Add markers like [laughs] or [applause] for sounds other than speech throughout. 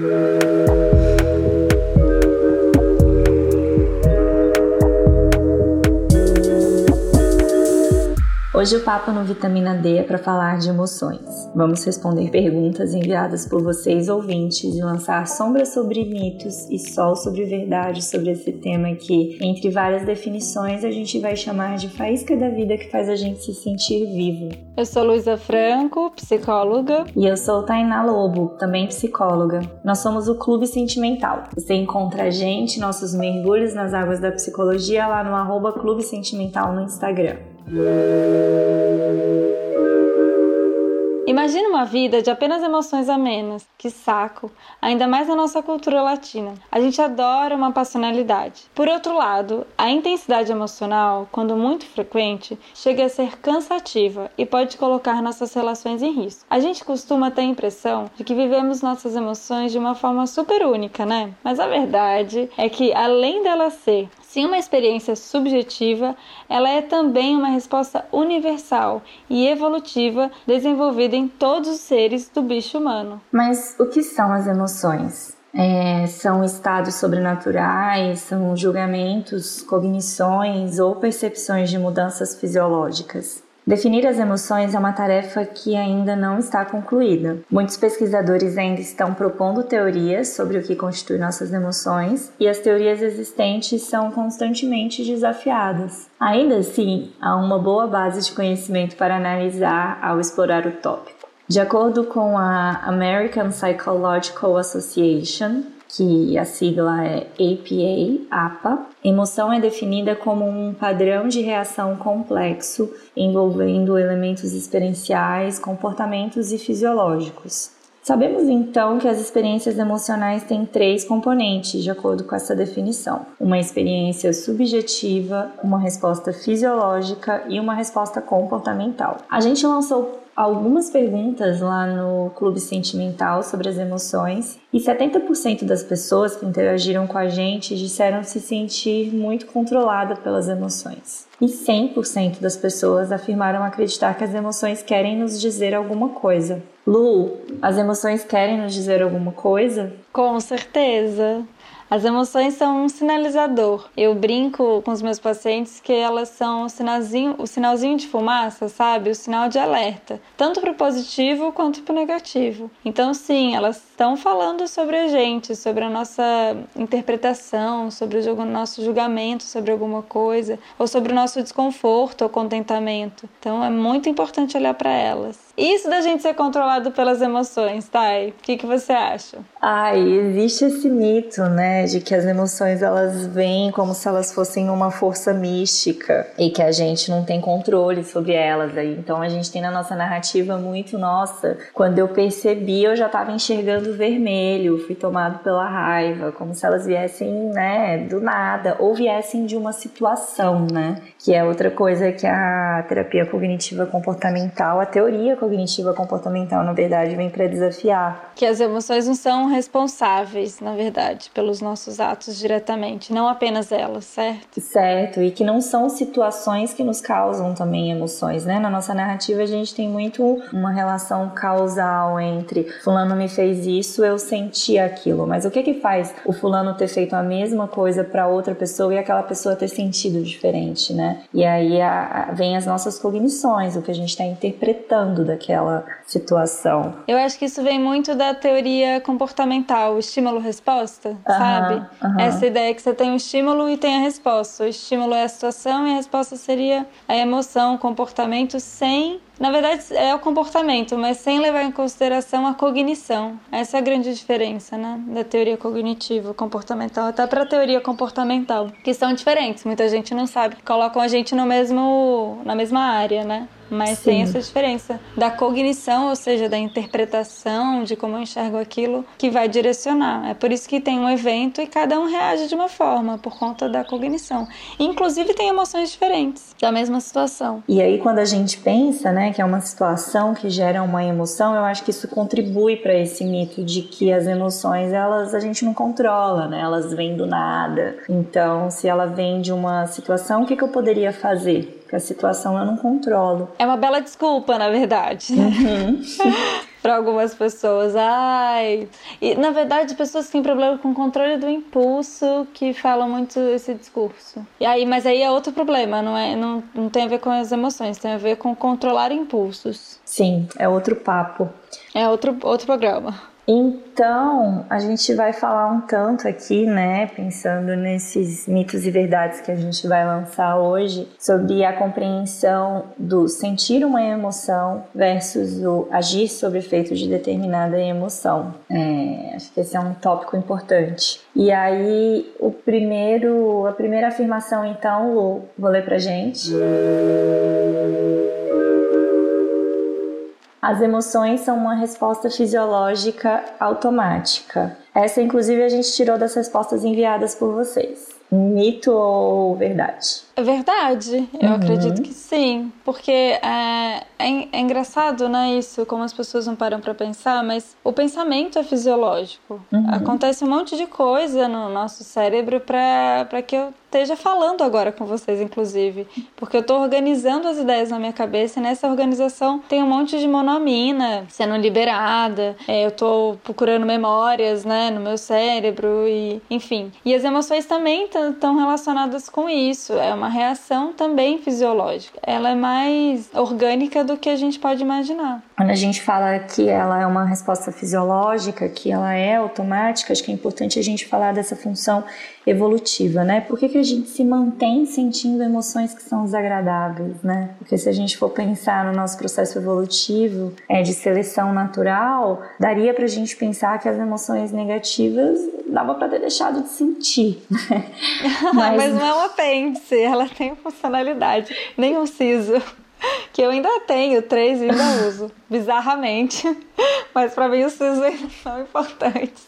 Musik Hoje o papo no Vitamina D é para falar de emoções. Vamos responder perguntas enviadas por vocês ouvintes e lançar sombras sobre mitos e sol sobre verdade sobre esse tema que, entre várias definições, a gente vai chamar de faísca da vida que faz a gente se sentir vivo. Eu sou Luísa Franco, psicóloga. E eu sou Tainá Lobo, também psicóloga. Nós somos o Clube Sentimental. Você encontra a gente, nossos mergulhos nas águas da psicologia lá no arroba Clube Sentimental no Instagram. Imagina uma vida de apenas emoções amenas. Que saco! Ainda mais na nossa cultura latina. A gente adora uma passionalidade. Por outro lado, a intensidade emocional, quando muito frequente, chega a ser cansativa e pode colocar nossas relações em risco. A gente costuma ter a impressão de que vivemos nossas emoções de uma forma super única, né? Mas a verdade é que, além dela ser Sim, uma experiência subjetiva, ela é também uma resposta universal e evolutiva desenvolvida em todos os seres do bicho humano. Mas o que são as emoções? É, são estados sobrenaturais, são julgamentos, cognições ou percepções de mudanças fisiológicas. Definir as emoções é uma tarefa que ainda não está concluída. Muitos pesquisadores ainda estão propondo teorias sobre o que constitui nossas emoções e as teorias existentes são constantemente desafiadas. Ainda assim, há uma boa base de conhecimento para analisar ao explorar o tópico. De acordo com a American Psychological Association, que a sigla é APA, APA. Emoção é definida como um padrão de reação complexo envolvendo elementos experienciais, comportamentos e fisiológicos. Sabemos então que as experiências emocionais têm três componentes, de acordo com essa definição: uma experiência subjetiva, uma resposta fisiológica e uma resposta comportamental. A gente lançou algumas perguntas lá no Clube Sentimental sobre as emoções e 70% das pessoas que interagiram com a gente disseram se sentir muito controlada pelas emoções. E 100% das pessoas afirmaram acreditar que as emoções querem nos dizer alguma coisa. Lu, as emoções querem nos dizer alguma coisa? Com certeza. As emoções são um sinalizador. Eu brinco com os meus pacientes que elas são o sinalzinho, o sinalzinho de fumaça, sabe? O sinal de alerta, tanto para o positivo quanto para o negativo. Então, sim, elas estão falando sobre a gente, sobre a nossa interpretação, sobre o nosso julgamento sobre alguma coisa, ou sobre o nosso desconforto ou contentamento. Então, é muito importante olhar para elas. Isso da gente ser controlado pelas emoções, Thay, o que, que você acha? Ah, existe esse mito, né, de que as emoções elas vêm como se elas fossem uma força mística e que a gente não tem controle sobre elas. Aí, então a gente tem na nossa narrativa muito, nossa, quando eu percebi eu já estava enxergando vermelho, fui tomado pela raiva, como se elas viessem, né, do nada ou viessem de uma situação, né, que é outra coisa que a terapia cognitiva comportamental, a teoria cognitiva comportamental, na verdade, vem para desafiar. Que as emoções não são responsáveis, na verdade, pelos nossos atos diretamente, não apenas elas, certo? Certo, e que não são situações que nos causam também emoções, né? Na nossa narrativa a gente tem muito uma relação causal entre fulano me fez isso, eu senti aquilo, mas o que que faz o fulano ter feito a mesma coisa para outra pessoa e aquela pessoa ter sentido diferente, né? E aí a, a, vem as nossas cognições, o que a gente está interpretando daquela situação. Eu acho que isso vem muito da teoria comportamental, estímulo-resposta, sabe? Essa ideia que você tem o estímulo e tem a resposta. O estímulo é a situação e a resposta seria a emoção, o comportamento sem na verdade, é o comportamento, mas sem levar em consideração a cognição. Essa é a grande diferença, né? Da teoria cognitiva, comportamental, até para a teoria comportamental, que são diferentes. Muita gente não sabe. Colocam a gente no mesmo, na mesma área, né? Mas Sim. tem essa diferença da cognição, ou seja, da interpretação de como eu enxergo aquilo, que vai direcionar. É por isso que tem um evento e cada um reage de uma forma, por conta da cognição. Inclusive, tem emoções diferentes da mesma situação. E aí, quando a gente pensa, né, que é uma situação que gera uma emoção, eu acho que isso contribui para esse mito de que as emoções, elas a gente não controla, né? Elas vêm do nada. Então, se ela vem de uma situação, o que, que eu poderia fazer? Porque a situação eu não controlo. É uma bela desculpa, na verdade. Uhum. [laughs] para algumas pessoas. Ai. E na verdade, pessoas que têm problema com controle do impulso que falam muito esse discurso. E aí, mas aí é outro problema, não é, não, não tem a ver com as emoções, tem a ver com controlar impulsos. Sim, é outro papo. É outro outro programa. Então, a gente vai falar um tanto aqui, né, pensando nesses mitos e verdades que a gente vai lançar hoje, sobre a compreensão do sentir uma emoção versus o agir sobre efeito de determinada emoção. É, acho que esse é um tópico importante. E aí, o primeiro, a primeira afirmação, então, Lu, vou ler pra gente. As emoções são uma resposta fisiológica automática. Essa, inclusive, a gente tirou das respostas enviadas por vocês. Mito ou verdade? É verdade, eu uhum. acredito que sim, porque é, é, é, engraçado, né, isso, como as pessoas não param para pensar, mas o pensamento é fisiológico. Uhum. Acontece um monte de coisa no nosso cérebro para que eu esteja falando agora com vocês, inclusive, porque eu estou organizando as ideias na minha cabeça e nessa organização tem um monte de monoamina sendo liberada, é, eu estou procurando memórias, né, no meu cérebro e, enfim. E as emoções também estão relacionadas com isso, é uma uma reação também fisiológica. Ela é mais orgânica do que a gente pode imaginar. Quando a gente fala que ela é uma resposta fisiológica, que ela é automática, acho que é importante a gente falar dessa função evolutiva, né? Por que, que a gente se mantém sentindo emoções que são desagradáveis, né? Porque se a gente for pensar no nosso processo evolutivo é, de seleção natural, daria pra gente pensar que as emoções negativas dava para ter deixado de sentir. [laughs] Mas... Mas não é um apêndice, ela tem funcionalidade, nem um siso que eu ainda tenho três e ainda uso, bizarramente. Mas para mim os sisos ainda [laughs] são importantes.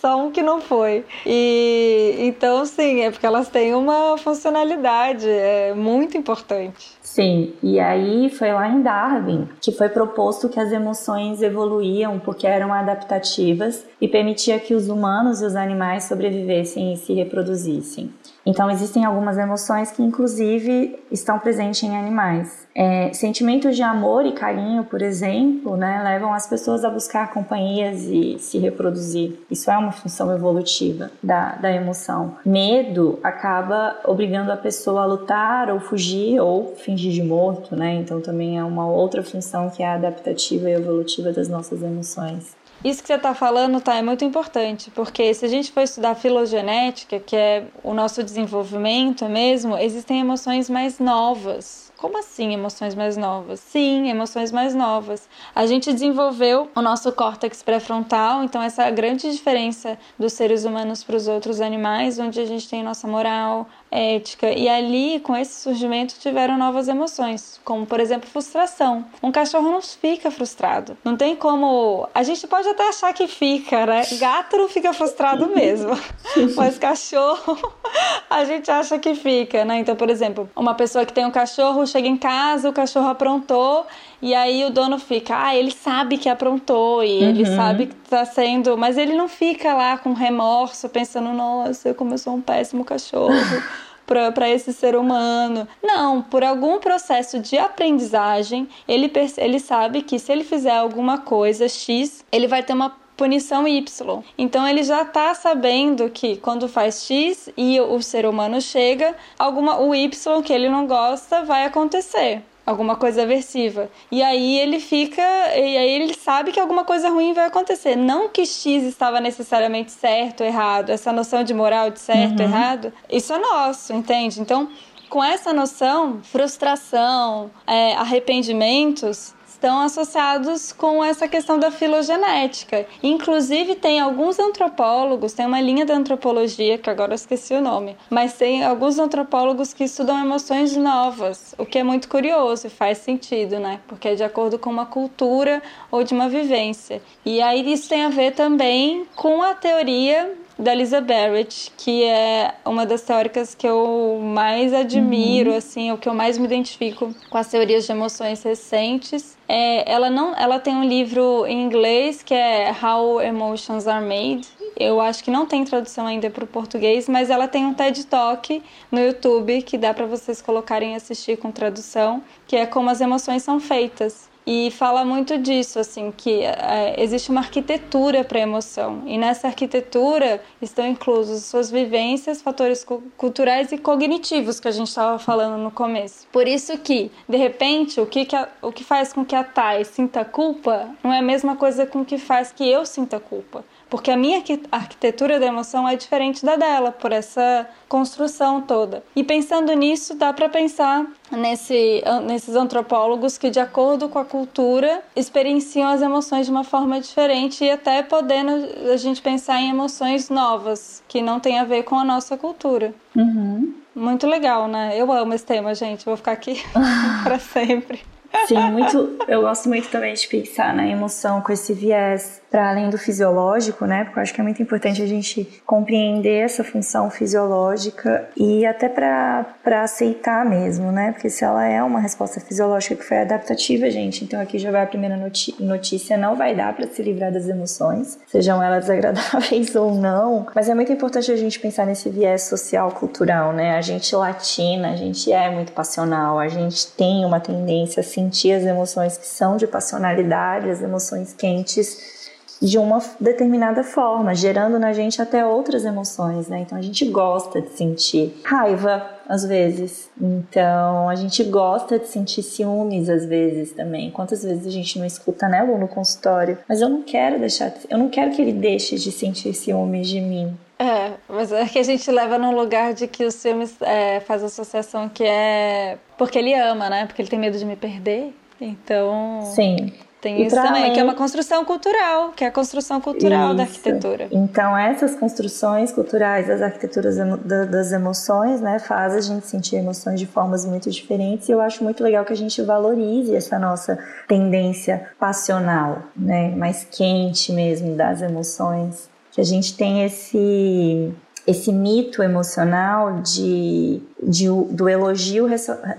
Só um que não foi. E então, sim, é porque elas têm uma funcionalidade é muito importante. Sim, e aí foi lá em Darwin que foi proposto que as emoções evoluíam porque eram adaptativas e permitia que os humanos e os animais sobrevivessem e se reproduzissem. Então, existem algumas emoções que, inclusive, estão presentes em animais. É, sentimentos de amor e carinho, por exemplo, né, levam as pessoas a buscar companhias e se reproduzir. Isso é uma função evolutiva da, da emoção. Medo acaba obrigando a pessoa a lutar ou fugir ou fingir de morto, né? Então, também é uma outra função que é adaptativa e evolutiva das nossas emoções. Isso que você está falando, tá, é muito importante, porque se a gente for estudar filogenética, que é o nosso desenvolvimento mesmo, existem emoções mais novas como assim emoções mais novas? Sim, emoções mais novas. A gente desenvolveu o nosso córtex pré-frontal, então essa é a grande diferença dos seres humanos para os outros animais, onde a gente tem nossa moral, ética. E ali, com esse surgimento, tiveram novas emoções, como por exemplo frustração. Um cachorro não fica frustrado. Não tem como. A gente pode até achar que fica, né? Gato não fica frustrado mesmo. [laughs] Mas cachorro, [laughs] a gente acha que fica, né? Então, por exemplo, uma pessoa que tem um cachorro chega em casa, o cachorro aprontou, e aí o dono fica, ah, ele sabe que aprontou, e uhum. ele sabe que tá sendo. Mas ele não fica lá com remorso, pensando, nossa, como eu sou um péssimo cachorro. [laughs] para esse ser humano. Não, por algum processo de aprendizagem, ele, ele sabe que se ele fizer alguma coisa X, ele vai ter uma punição Y. Então ele já está sabendo que quando faz X e o ser humano chega, alguma o Y que ele não gosta vai acontecer. Alguma coisa aversiva. E aí ele fica. E aí ele sabe que alguma coisa ruim vai acontecer. Não que X estava necessariamente certo ou errado. Essa noção de moral de certo ou uhum. errado, isso é nosso, entende? Então, com essa noção, frustração, é, arrependimentos estão associados com essa questão da filogenética. Inclusive, tem alguns antropólogos, tem uma linha da antropologia, que agora eu esqueci o nome, mas tem alguns antropólogos que estudam emoções novas, o que é muito curioso e faz sentido, né? Porque é de acordo com uma cultura ou de uma vivência. E aí isso tem a ver também com a teoria da Lisa Barrett, que é uma das teóricas que eu mais admiro, uhum. assim, o que eu mais me identifico com as teorias de emoções recentes. É, ela não, ela tem um livro em inglês que é How Emotions Are Made. Eu acho que não tem tradução ainda para o português, mas ela tem um TED Talk no YouTube que dá para vocês colocarem e assistir com tradução, que é como as emoções são feitas. E fala muito disso, assim, que é, existe uma arquitetura para a emoção e nessa arquitetura estão inclusos suas vivências, fatores culturais e cognitivos que a gente estava falando no começo. Por isso que, de repente, o que, que a, o que faz com que a Thay sinta culpa não é a mesma coisa com que faz que eu sinta culpa porque a minha arquitetura da emoção é diferente da dela, por essa construção toda. E pensando nisso, dá para pensar nesse, nesses antropólogos que, de acordo com a cultura, experienciam as emoções de uma forma diferente e até podendo a gente pensar em emoções novas, que não tem a ver com a nossa cultura. Uhum. Muito legal, né? Eu amo esse tema, gente. Vou ficar aqui [laughs] [laughs] para sempre. Sim, muito. Eu gosto muito também de pensar na emoção com esse viés para além do fisiológico, né? Porque eu acho que é muito importante a gente compreender essa função fisiológica e até para aceitar mesmo, né? Porque se ela é uma resposta fisiológica que foi adaptativa, gente, então aqui já vai a primeira notícia: não vai dar para se livrar das emoções, sejam elas [laughs] agradáveis ou não. Mas é muito importante a gente pensar nesse viés social cultural, né? A gente latina, a gente é muito passional, a gente tem uma tendência assim sentir as emoções que são de passionalidade, as emoções quentes de uma determinada forma, gerando na gente até outras emoções, né? Então a gente gosta de sentir raiva às vezes. Então a gente gosta de sentir ciúmes às vezes também. Quantas vezes a gente não escuta, né, Lu, no consultório? Mas eu não quero deixar, eu não quero que ele deixe de sentir ciúmes de mim. É, mas é que a gente leva num lugar de que os filmes é, faz associação que é porque ele ama, né? Porque ele tem medo de me perder. Então. Sim. Tem e isso também, que é uma construção cultural, que é a construção cultural isso. da arquitetura. Então, essas construções culturais das arquiteturas das emoções, né, faz a gente sentir emoções de formas muito diferentes. E eu acho muito legal que a gente valorize essa nossa tendência passional, né, mais quente mesmo das emoções que a gente tem esse esse mito emocional de, de, do elogio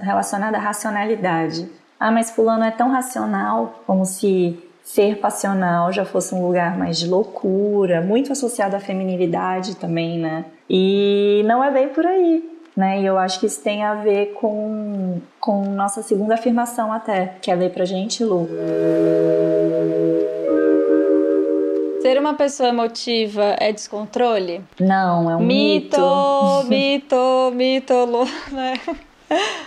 relacionado à racionalidade. Ah, mas fulano é tão racional, como se ser passional já fosse um lugar mais de loucura, muito associado à feminilidade também, né? E não é bem por aí, né? E eu acho que isso tem a ver com, com nossa segunda afirmação até. Quer ler pra gente, Lu? Ser uma pessoa emotiva é descontrole? Não, é um mito. Mito, mito, mito, né?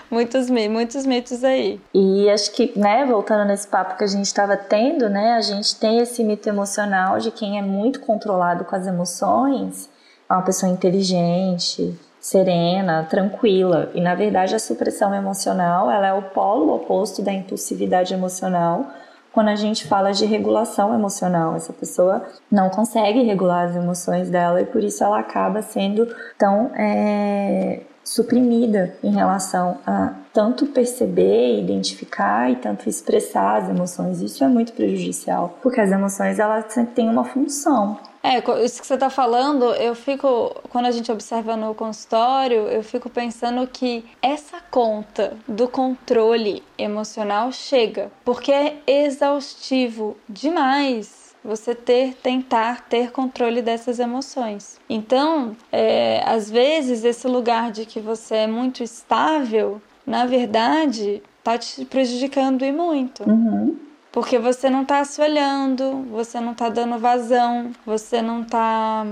Muitos, muitos mitos aí. E acho que, né, voltando nesse papo que a gente estava tendo, né, a gente tem esse mito emocional de quem é muito controlado com as emoções, é uma pessoa inteligente, serena, tranquila. E na verdade a supressão emocional, ela é o polo oposto da impulsividade emocional quando a gente fala de regulação emocional. Essa pessoa não consegue regular as emoções dela e por isso ela acaba sendo tão é, suprimida em relação a tanto perceber, identificar e tanto expressar as emoções. Isso é muito prejudicial, porque as emoções elas têm uma função. É, isso que você está falando, eu fico, quando a gente observa no consultório, eu fico pensando que essa conta do controle emocional chega, porque é exaustivo demais você ter, tentar ter controle dessas emoções. Então, é, às vezes, esse lugar de que você é muito estável, na verdade, tá te prejudicando e muito. Uhum. Porque você não tá se olhando, você não tá dando vazão, você não tá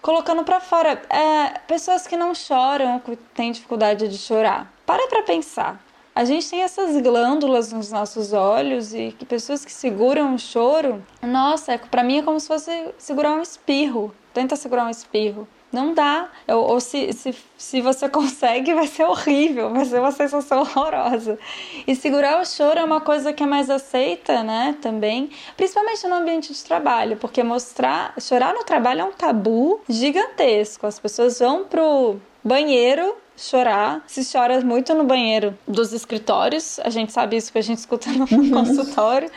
colocando para fora. É, pessoas que não choram, que têm dificuldade de chorar. Para pra pensar. A gente tem essas glândulas nos nossos olhos e que pessoas que seguram o choro, nossa, para mim é como se fosse segurar um espirro. Tenta segurar um espirro. Não dá. Ou, ou se, se, se você [laughs] consegue, vai ser horrível, vai ser uma sensação horrorosa. E segurar o choro é uma coisa que é mais aceita, né? Também, principalmente no ambiente de trabalho, porque mostrar, chorar no trabalho é um tabu gigantesco. As pessoas vão pro banheiro chorar. Se chora muito no banheiro dos escritórios, a gente sabe isso que a gente escuta no [laughs] consultório,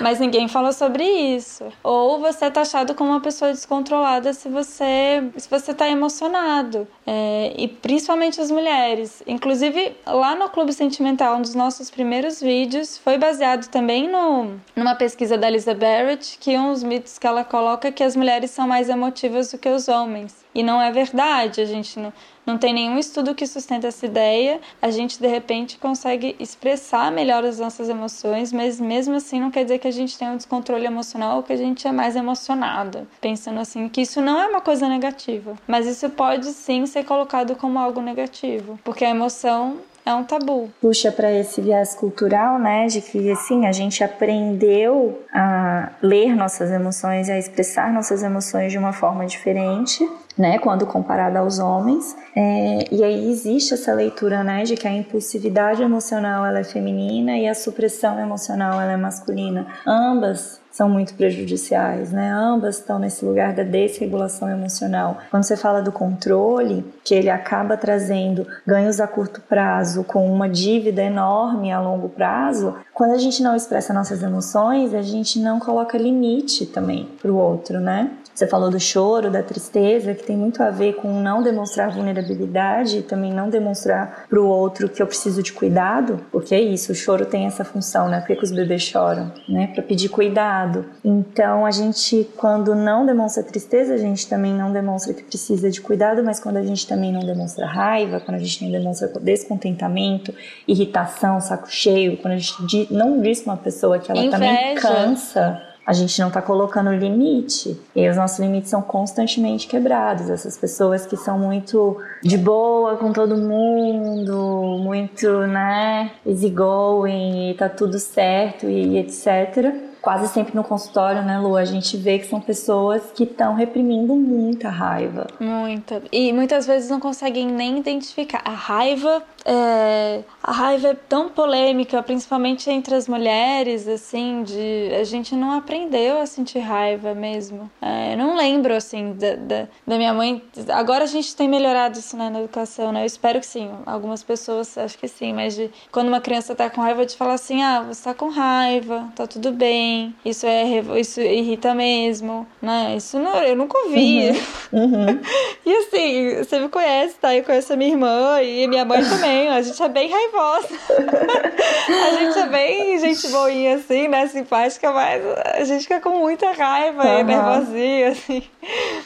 mas ninguém fala sobre isso. Ou você é taxado como uma pessoa descontrolada se você se você está emocionado. É, e principalmente as mulheres. Inclusive, lá no Clube Sentimental, um dos nossos primeiros vídeos, foi baseado também no, numa pesquisa da Lisa Barrett, que um dos mitos que ela coloca é que as mulheres são mais emotivas do que os homens. E não é verdade, a gente não, não tem nenhum estudo que sustenta essa ideia, a gente de repente consegue expressar melhor as nossas emoções, mas mesmo assim não quer dizer que a gente tenha um descontrole emocional ou que a gente é mais emocionado. Pensando assim, que isso não é uma coisa negativa, mas isso pode sim ser colocado como algo negativo, porque a emoção é um tabu. Puxa para esse viés cultural, né, de que assim a gente aprendeu a ler nossas emoções, a expressar nossas emoções de uma forma diferente, né, quando comparada aos homens. É, e aí existe essa leitura, né, de que a impulsividade emocional ela é feminina e a supressão emocional ela é masculina. Ambas são muito prejudiciais, né? Ambas estão nesse lugar da desregulação emocional. Quando você fala do controle, que ele acaba trazendo ganhos a curto prazo com uma dívida enorme a longo prazo, quando a gente não expressa nossas emoções, a gente não coloca limite também para o outro, né? Você falou do choro, da tristeza, que tem muito a ver com não demonstrar vulnerabilidade e também não demonstrar para o outro que eu preciso de cuidado, porque é isso, o choro tem essa função, né? Por que os bebês choram? Né? Para pedir cuidado. Então, a gente, quando não demonstra tristeza, a gente também não demonstra que precisa de cuidado, mas quando a gente também não demonstra raiva, quando a gente não demonstra descontentamento, irritação, saco cheio, quando a gente não diz para uma pessoa que ela Inveja. também cansa a gente não está colocando limite. E os nossos limites são constantemente quebrados. Essas pessoas que são muito de boa com todo mundo, muito, né, easygoing e tá tudo certo e etc quase sempre no consultório, né, Lu, a gente vê que são pessoas que estão reprimindo muita raiva. Muita. E muitas vezes não conseguem nem identificar. A raiva é, a raiva é tão polêmica, principalmente entre as mulheres, assim, de a gente não aprendeu a sentir raiva mesmo. É, eu não lembro, assim, da, da, da, minha mãe. Agora a gente tem melhorado isso né, na educação, né? Eu espero que sim. Algumas pessoas acho que sim, mas de, quando uma criança tá com raiva, de falar assim: ah, você tá com raiva, tá tudo bem, isso é isso irrita mesmo, né? Isso não, eu nunca ouvi. Uhum. Uhum. [laughs] e assim, você me conhece, tá? Eu conheço a minha irmã e minha mãe também a gente é bem raivosa. [laughs] a gente é bem gente boinha, assim, né? Simpática, mas a gente fica com muita raiva uhum. e nervosinha, assim.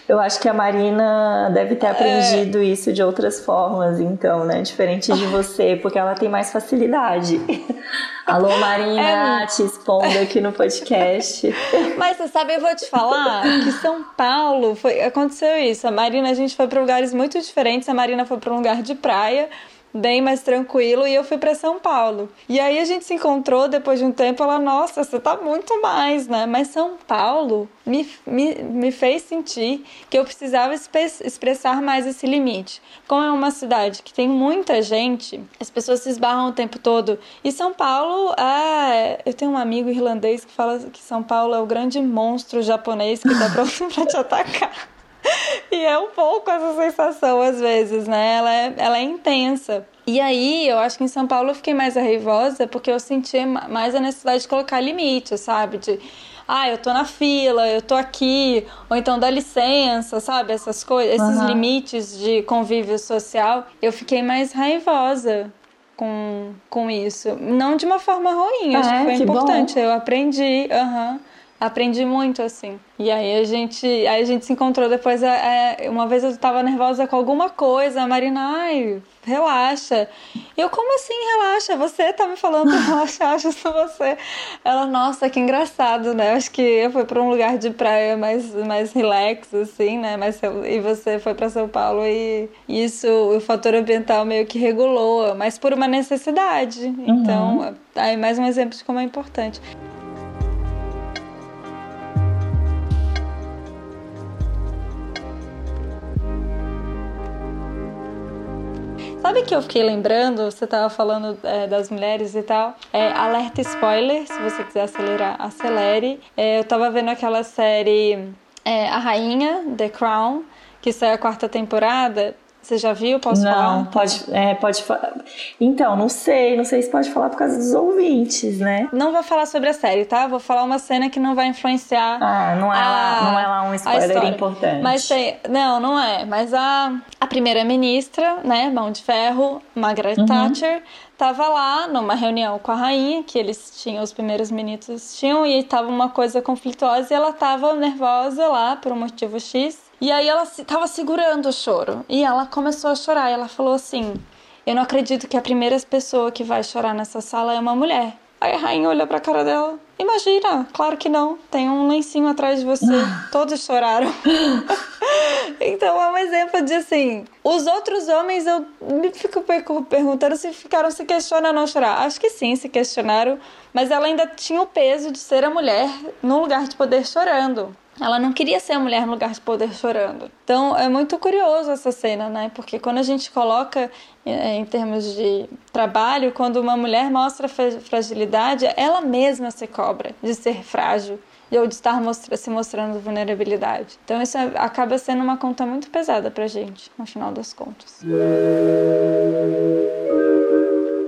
Eu acho que a Marina deve ter aprendido é... isso de outras formas, então, né? Diferente de [laughs] você, porque ela tem mais facilidade. [laughs] Alô, Marina, é... te expondo aqui no podcast. Mas você sabe, eu vou te falar que São Paulo foi, aconteceu isso. A Marina, a gente foi para lugares muito diferentes. A Marina foi para um lugar de praia bem mais tranquilo e eu fui para São Paulo. E aí a gente se encontrou depois de um tempo, ela, nossa, você tá muito mais, né? Mas São Paulo me, me, me fez sentir que eu precisava expressar mais esse limite. Como é uma cidade que tem muita gente, as pessoas se esbarram o tempo todo. E São Paulo é. Eu tenho um amigo irlandês que fala que São Paulo é o grande monstro japonês que tá pronto [laughs] pra te atacar. E é um pouco essa sensação às vezes, né? Ela é, ela é intensa. E aí, eu acho que em São Paulo eu fiquei mais raivosa porque eu senti mais a necessidade de colocar limite, sabe? De, ah, eu tô na fila, eu tô aqui, ou então dá licença, sabe? Essas coisas, esses uhum. limites de convívio social. Eu fiquei mais raivosa com, com isso. Não de uma forma ruim, acho que é, foi que importante. Bom. Eu aprendi, aham. Uhum aprendi muito assim. E aí a gente, aí a gente se encontrou depois. É, uma vez eu tava nervosa com alguma coisa, a Marina, ai, relaxa. Eu, como assim relaxa? Você tá me falando [laughs] relaxa, acho só você. Ela, nossa, que engraçado, né? Acho que eu fui para um lugar de praia mais, mais relax, assim, né? Mas, e você foi para São Paulo e isso, o fator ambiental meio que regulou, mas por uma necessidade. Uhum. Então, aí mais um exemplo de como é importante. Sabe que eu fiquei lembrando? Você estava falando é, das mulheres e tal. É, alerta spoiler, se você quiser acelerar, acelere. É, eu estava vendo aquela série é, A Rainha, The Crown, que saiu a quarta temporada. Você já viu? Posso não, falar? Não, pode, é, pode falar. Então, não sei, não sei se pode falar por causa dos ouvintes, né? Não vou falar sobre a série, tá? Vou falar uma cena que não vai influenciar. Ah, não é, a, lá, não é lá um spoiler importante. Mas tem, não, não é. Mas a, a primeira-ministra, né, mão de ferro, Margaret uhum. Thatcher, tava lá numa reunião com a rainha, que eles tinham, os primeiros ministros tinham, e tava uma coisa conflituosa e ela tava nervosa lá por um motivo X. E aí ela estava segurando o choro. E ela começou a chorar. E ela falou assim: Eu não acredito que a primeira pessoa que vai chorar nessa sala é uma mulher. Aí a rainha olha pra cara dela. Imagina, claro que não. Tem um lencinho atrás de você. [laughs] Todos choraram. [laughs] então é um exemplo de assim. Os outros homens, eu me fico perguntando se ficaram se questionando a não chorar. Acho que sim, se questionaram. Mas ela ainda tinha o peso de ser a mulher num lugar de poder chorando. Ela não queria ser a mulher no lugar de poder chorando. Então é muito curioso essa cena, né? Porque quando a gente coloca é, em termos de trabalho, quando uma mulher mostra fragilidade, ela mesma se cobra de ser frágil ou de estar mostra se mostrando vulnerabilidade. Então isso é, acaba sendo uma conta muito pesada pra gente, no final das contas.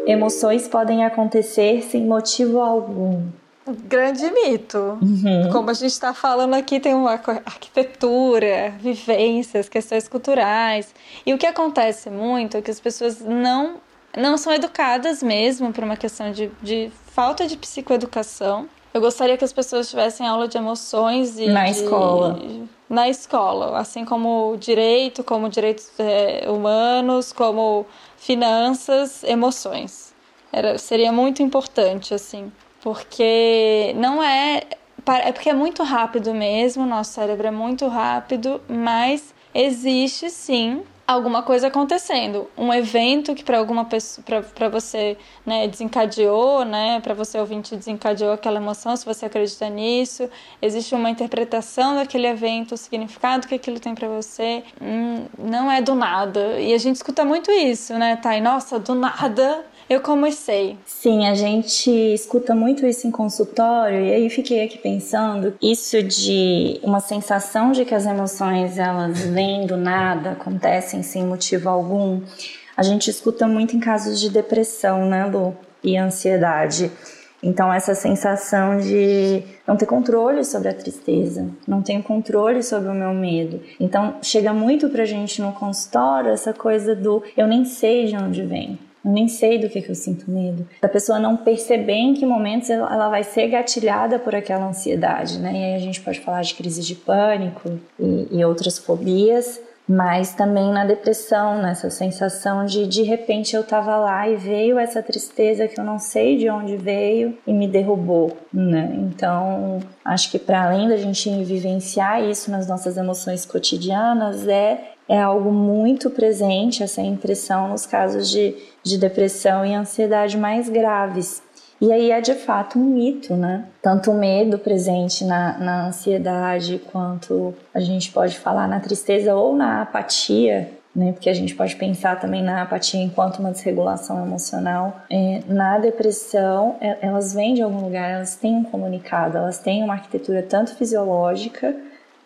Emoções podem acontecer sem motivo algum grande mito. Uhum. Como a gente está falando aqui, tem uma arquitetura, vivências, questões culturais. E o que acontece muito é que as pessoas não, não são educadas mesmo por uma questão de, de falta de psicoeducação. Eu gostaria que as pessoas tivessem aula de emoções e na de, escola. Na escola, assim como direito, como direitos é, humanos, como finanças, emoções. Era, seria muito importante, assim porque não é. É porque é muito rápido mesmo, nosso cérebro é muito rápido, mas existe sim alguma coisa acontecendo, um evento que para alguma pessoa, para você, né, desencadeou, né, para você ouvinte desencadeou aquela emoção, se você acredita nisso, existe uma interpretação daquele evento, o significado que aquilo tem para você, hum, não é do nada. E a gente escuta muito isso, né, Thay? Nossa, do nada eu comecei. Sim, a gente escuta muito isso em consultório e aí fiquei aqui pensando isso de uma sensação de que as emoções elas vêm do nada, acontecem sem motivo algum. A gente escuta muito em casos de depressão, né, Lu? E ansiedade. Então, essa sensação de não ter controle sobre a tristeza, não tenho controle sobre o meu medo. Então, chega muito pra gente no consultório essa coisa do eu nem sei de onde vem. Nem sei do que, que eu sinto medo. Da pessoa não perceber em que momentos ela vai ser gatilhada por aquela ansiedade, né? E aí a gente pode falar de crise de pânico e, e outras fobias, mas também na depressão, nessa sensação de de repente eu estava lá e veio essa tristeza que eu não sei de onde veio e me derrubou, né? Então, acho que para além da gente vivenciar isso nas nossas emoções cotidianas, é é algo muito presente, essa impressão, nos casos de, de depressão e ansiedade mais graves. E aí é de fato um mito, né? Tanto o medo presente na, na ansiedade, quanto a gente pode falar na tristeza ou na apatia, né? Porque a gente pode pensar também na apatia enquanto uma desregulação emocional. É, na depressão, é, elas vêm de algum lugar, elas têm um comunicado, elas têm uma arquitetura tanto fisiológica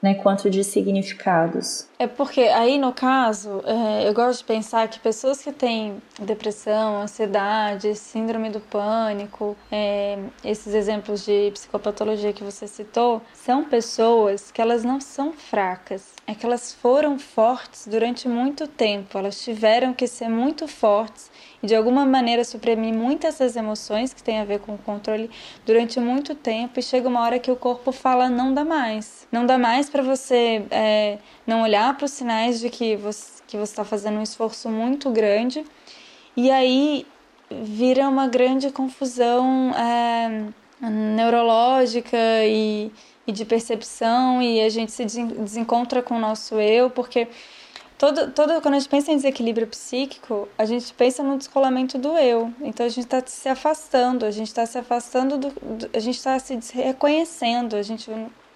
né, quanto de significados. É porque aí no caso, é, eu gosto de pensar que pessoas que têm depressão, ansiedade, síndrome do pânico, é, esses exemplos de psicopatologia que você citou, são pessoas que elas não são fracas, é que elas foram fortes durante muito tempo, elas tiveram que ser muito fortes e de alguma maneira suprimir muitas das emoções que tem a ver com o controle durante muito tempo e chega uma hora que o corpo fala não dá mais, não dá mais para você é, não olhar para os sinais de que você que você está fazendo um esforço muito grande. E aí vira uma grande confusão é, neurológica e, e de percepção e a gente se desencontra com o nosso eu porque Todo, todo, quando a gente pensa em desequilíbrio psíquico, a gente pensa no descolamento do eu. Então a gente está se afastando, a gente está se afastando do, do a gente está se reconhecendo, a gente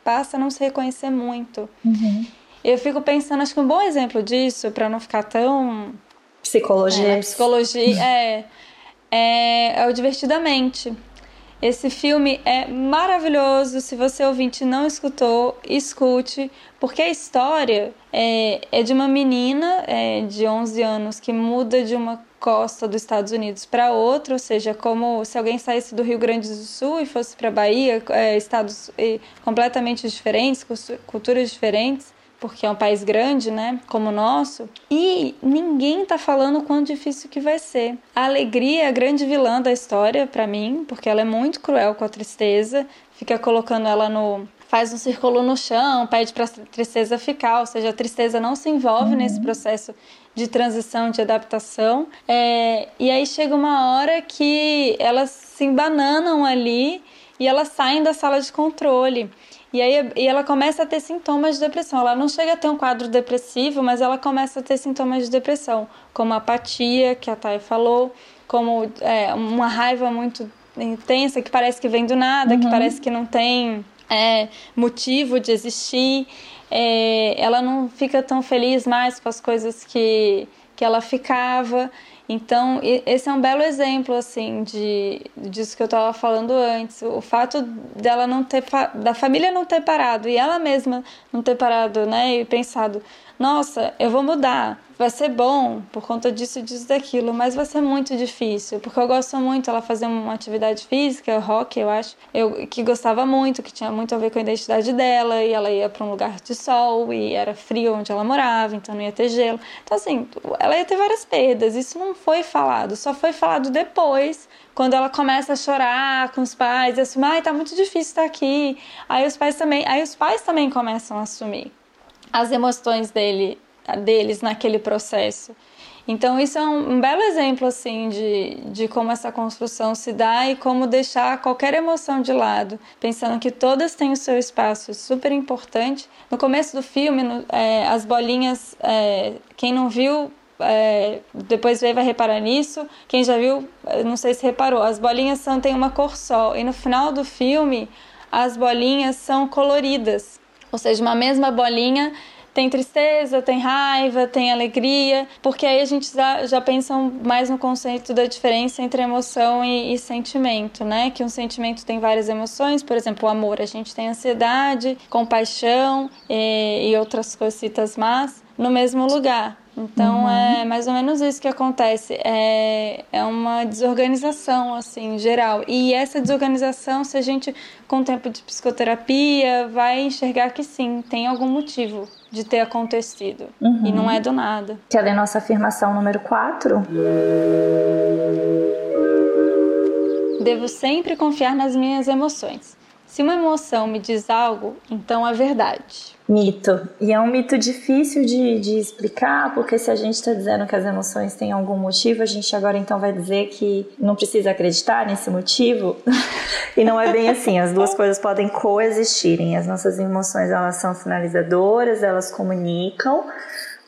passa a não se reconhecer muito. Uhum. Eu fico pensando, acho que um bom exemplo disso, para não ficar tão psicologia, é, psicologia é, é, é o divertidamente. Esse filme é maravilhoso. Se você ouvinte não escutou, escute, porque a história é, é de uma menina é, de 11 anos que muda de uma costa dos Estados Unidos para outra, ou seja, como se alguém saísse do Rio Grande do Sul e fosse para Bahia, é, estados completamente diferentes, culturas diferentes porque é um país grande, né, como o nosso, e ninguém tá falando o quão difícil que vai ser. A alegria é a grande vilã da história para mim, porque ela é muito cruel com a tristeza, fica colocando ela no faz um círculo no chão, pede para a tristeza ficar, ou seja, a tristeza não se envolve uhum. nesse processo de transição, de adaptação. É, e aí chega uma hora que elas se embananam ali e elas saem da sala de controle. E aí e ela começa a ter sintomas de depressão. Ela não chega a ter um quadro depressivo, mas ela começa a ter sintomas de depressão, como apatia, que a Thay falou, como é, uma raiva muito intensa, que parece que vem do nada, uhum. que parece que não tem é, motivo de existir. É, ela não fica tão feliz mais com as coisas que, que ela ficava. Então, esse é um belo exemplo, assim, de, disso que eu estava falando antes. O fato dela não ter, da família não ter parado e ela mesma não ter parado, né, e pensado, nossa, eu vou mudar, vai ser bom por conta disso, disso, daquilo, mas vai ser muito difícil, porque eu gosto muito ela fazer uma atividade física, rock, eu acho, eu que gostava muito, que tinha muito a ver com a identidade dela, e ela ia para um lugar de sol e era frio onde ela morava, então não ia ter gelo. Então assim, ela ia ter várias perdas. Isso não foi falado, só foi falado depois quando ela começa a chorar com os pais, e assim, ai, tá muito difícil estar aqui. Aí os pais também, aí os pais também começam a assumir as emoções dele, deles naquele processo. Então isso é um, um, belo exemplo assim de, de como essa construção se dá e como deixar qualquer emoção de lado, pensando que todas têm o seu espaço, super importante. No começo do filme, no, é, as bolinhas, é, quem não viu é, depois vai reparar nisso. Quem já viu, não sei se reparou, as bolinhas são têm uma cor só e no final do filme as bolinhas são coloridas. Ou seja, uma mesma bolinha tem tristeza, tem raiva, tem alegria, porque aí a gente já, já pensa mais no conceito da diferença entre emoção e, e, sentimento, né? Que um sentimento tem várias emoções, por exemplo, o amor, a gente tem ansiedade, compaixão e, e outras cositas más no mesmo lugar. Então uhum. é mais ou menos isso que acontece. É, é uma desorganização, assim, geral. E essa desorganização, se a gente, com o tempo de psicoterapia, vai enxergar que sim, tem algum motivo de ter acontecido. Uhum. E não é do nada. Que é a nossa afirmação número 4. Devo sempre confiar nas minhas emoções. Se uma emoção me diz algo, então é verdade. Mito. E é um mito difícil de, de explicar, porque se a gente está dizendo que as emoções têm algum motivo, a gente agora então vai dizer que não precisa acreditar nesse motivo. [laughs] e não é bem assim. As duas coisas podem coexistirem. As nossas emoções elas são sinalizadoras, elas comunicam,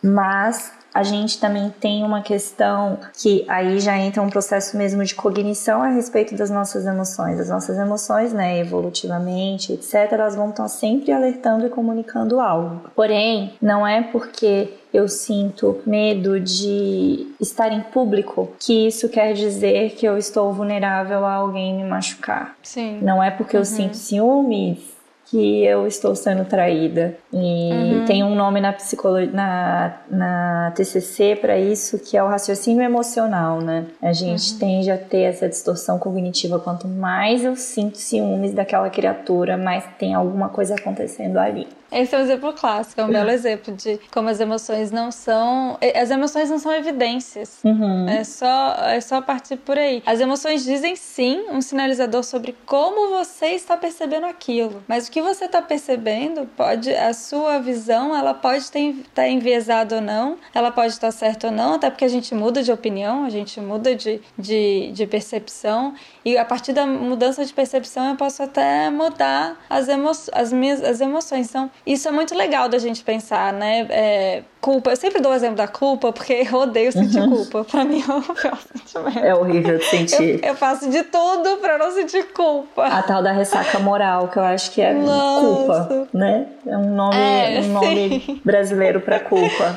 mas a gente também tem uma questão que aí já entra um processo mesmo de cognição a respeito das nossas emoções. As nossas emoções, né, evolutivamente, etc., elas vão estar sempre alertando e comunicando algo. Porém, não é porque eu sinto medo de estar em público, que isso quer dizer que eu estou vulnerável a alguém me machucar. Sim. Não é porque uhum. eu sinto ciúmes que eu estou sendo traída. E uhum. tem um nome na psicologia, na, na TCC para isso, que é o raciocínio emocional, né? A gente uhum. tende a ter essa distorção cognitiva. Quanto mais eu sinto ciúmes daquela criatura, mais tem alguma coisa acontecendo ali. Esse é um exemplo clássico, é um belo exemplo de como as emoções não são. As emoções não são evidências. Uhum. É, só, é só partir por aí. As emoções dizem sim um sinalizador sobre como você está percebendo aquilo. Mas o que você está percebendo pode. A sua visão ela pode estar tá enviesada ou não, ela pode estar certa ou não, até porque a gente muda de opinião, a gente muda de, de, de percepção. E a partir da mudança de percepção eu posso até mudar as, emo as minhas as emoções. Então, isso é muito legal da gente pensar, né? É, culpa. Eu sempre dou o exemplo da culpa porque eu odeio sentir uhum. culpa. Pra mim é o pior sentimento. É horrível sentir. Eu, eu, faço de tudo pra não sentir culpa. A tal da ressaca moral, que eu acho que é Nossa. culpa, né? É um nome, é, um nome brasileiro pra culpa.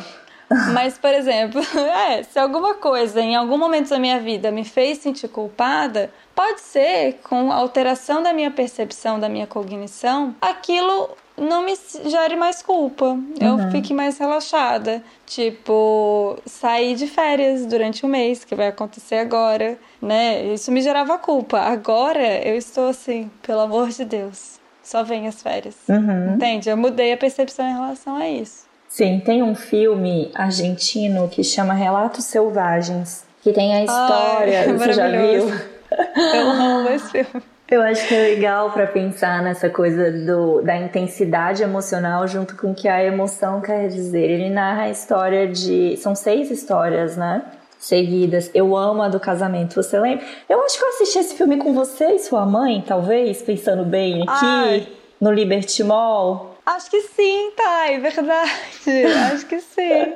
Mas, por exemplo, [laughs] é, se alguma coisa em algum momento da minha vida me fez sentir culpada, pode ser com a alteração da minha percepção, da minha cognição, aquilo não me gere mais culpa. Eu uhum. fique mais relaxada. Tipo, sair de férias durante um mês, que vai acontecer agora, né? Isso me gerava culpa. Agora eu estou assim, pelo amor de Deus, só vem as férias. Uhum. Entende? Eu mudei a percepção em relação a isso. Sim, tem um filme argentino que chama Relatos Selvagens, que tem a história. Ai, [laughs] você já viu? Eu amo esse filme. [laughs] Eu acho que é legal para pensar nessa coisa do, da intensidade emocional junto com o que a emoção quer dizer. Ele narra a história de. São seis histórias, né? Seguidas. Eu amo a do casamento. Você lembra? Eu acho que eu assisti esse filme com você e sua mãe, talvez, pensando bem aqui, Ai. no Liberty Mall. Acho que sim, Thay, é verdade. Acho que sim.